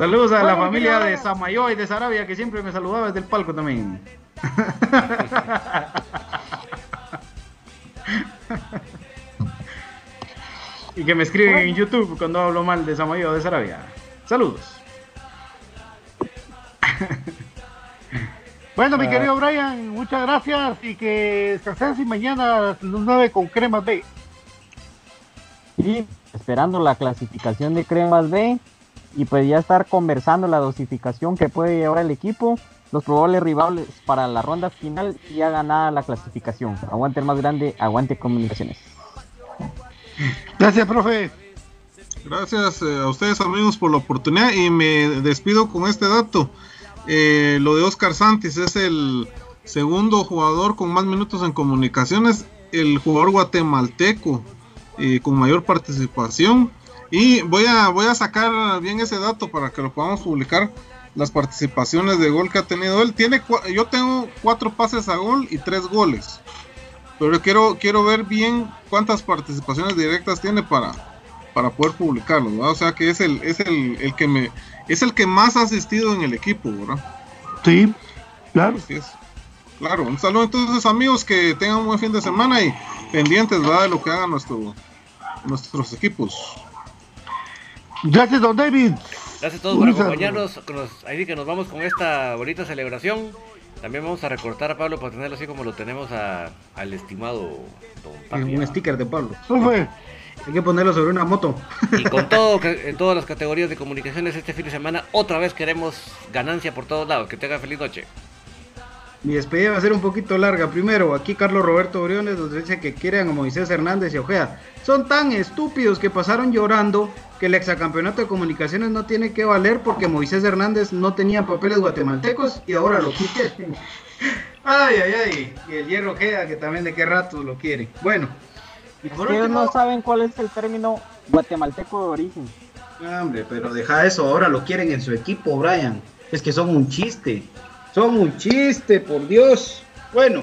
Saludos a la familia de Samayoa y de Sarabia que siempre me saludaba desde el palco también. *laughs* y que me escriben en YouTube cuando hablo mal de Samayoa o de Sarabia. Saludos. *laughs* Bueno, mi Ah. querido Brian, muchas gracias y que descanses y mañana a las 9 con Crema B. Y esperando la clasificación de Cremas B y pues ya estar conversando la dosificación que puede llevar el equipo, los probables rivales para la ronda final y ya ganada la clasificación. Aguante el más grande, aguante comunicaciones. Gracias, profe. Gracias eh, a ustedes amigos por la oportunidad y me despido con este dato. Eh, lo de Oscar Santis es el segundo jugador con más minutos en comunicaciones, el jugador guatemalteco eh, con mayor participación. Y voy a, voy a sacar bien ese dato para que lo podamos publicar. Las participaciones de gol que ha tenido él. Tiene, yo tengo cuatro pases a gol y tres goles. Pero quiero, quiero ver bien cuántas participaciones directas tiene para, para poder publicarlo, ¿verdad? O sea que es el, es el, el que me es el que más ha asistido en el equipo, ¿verdad? Sí, claro. Así es. Claro, un saludo entonces amigos que tengan un buen fin de semana y pendientes ¿verdad? de lo que hagan nuestro, nuestros equipos. Gracias, don David. Gracias a todos por acompañarnos. con los- ahí sí que nos vamos con esta bonita celebración. También vamos a recortar a Pablo para tenerlo así como lo tenemos a- al estimado Don Tapia. Un sticker de Pablo. Profe, Hay que ponerlo sobre una moto. Y con todo, *laughs* en todas las categorías de comunicaciones este fin de semana, otra vez queremos ganancia por todos lados. Que tenga feliz noche. Mi despedida va a ser un poquito larga. Primero, aquí Carlos Roberto Briones nos dice que quieren a Moisés Hernández y Ojea. Son tan estúpidos que pasaron llorando que el exacampeonato de comunicaciones no tiene que valer porque Moisés Hernández no tenía papeles guatemaltecos y ahora lo quieren. *laughs* Ay, ay, ay. Y el hierro Ojea, que también de qué rato lo quiere. Bueno. Ustedes último, no saben cuál es el término guatemalteco de origen. Hombre, pero deja eso, ahora lo quieren en su equipo, Brian. Es que son un chiste. Son un chiste, por Dios. Bueno,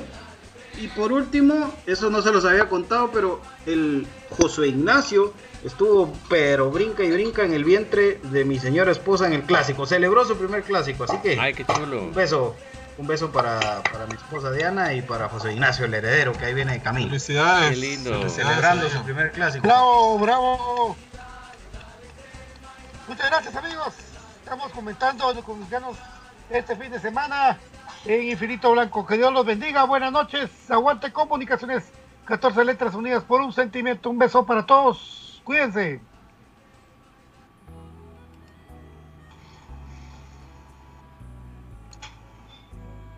y por último, eso no se los había contado, pero el Josué Ignacio estuvo, pero brinca y brinca en el vientre de mi señora esposa en el clásico. Celebró su primer clásico, así que Ay, qué chulo. un beso. Un beso para, para mi esposa Diana y para José Ignacio, el heredero, que ahí viene de camino. Felicidades. Qué lindo. Celebrando su primer clásico. bravo, bravo. Muchas gracias, amigos. Estamos comentando los mexicanos este fin de semana en Infinito Blanco. Que Dios los bendiga. Buenas noches. Aguante comunicaciones. 14 letras unidas por un sentimiento. Un beso para todos. Cuídense.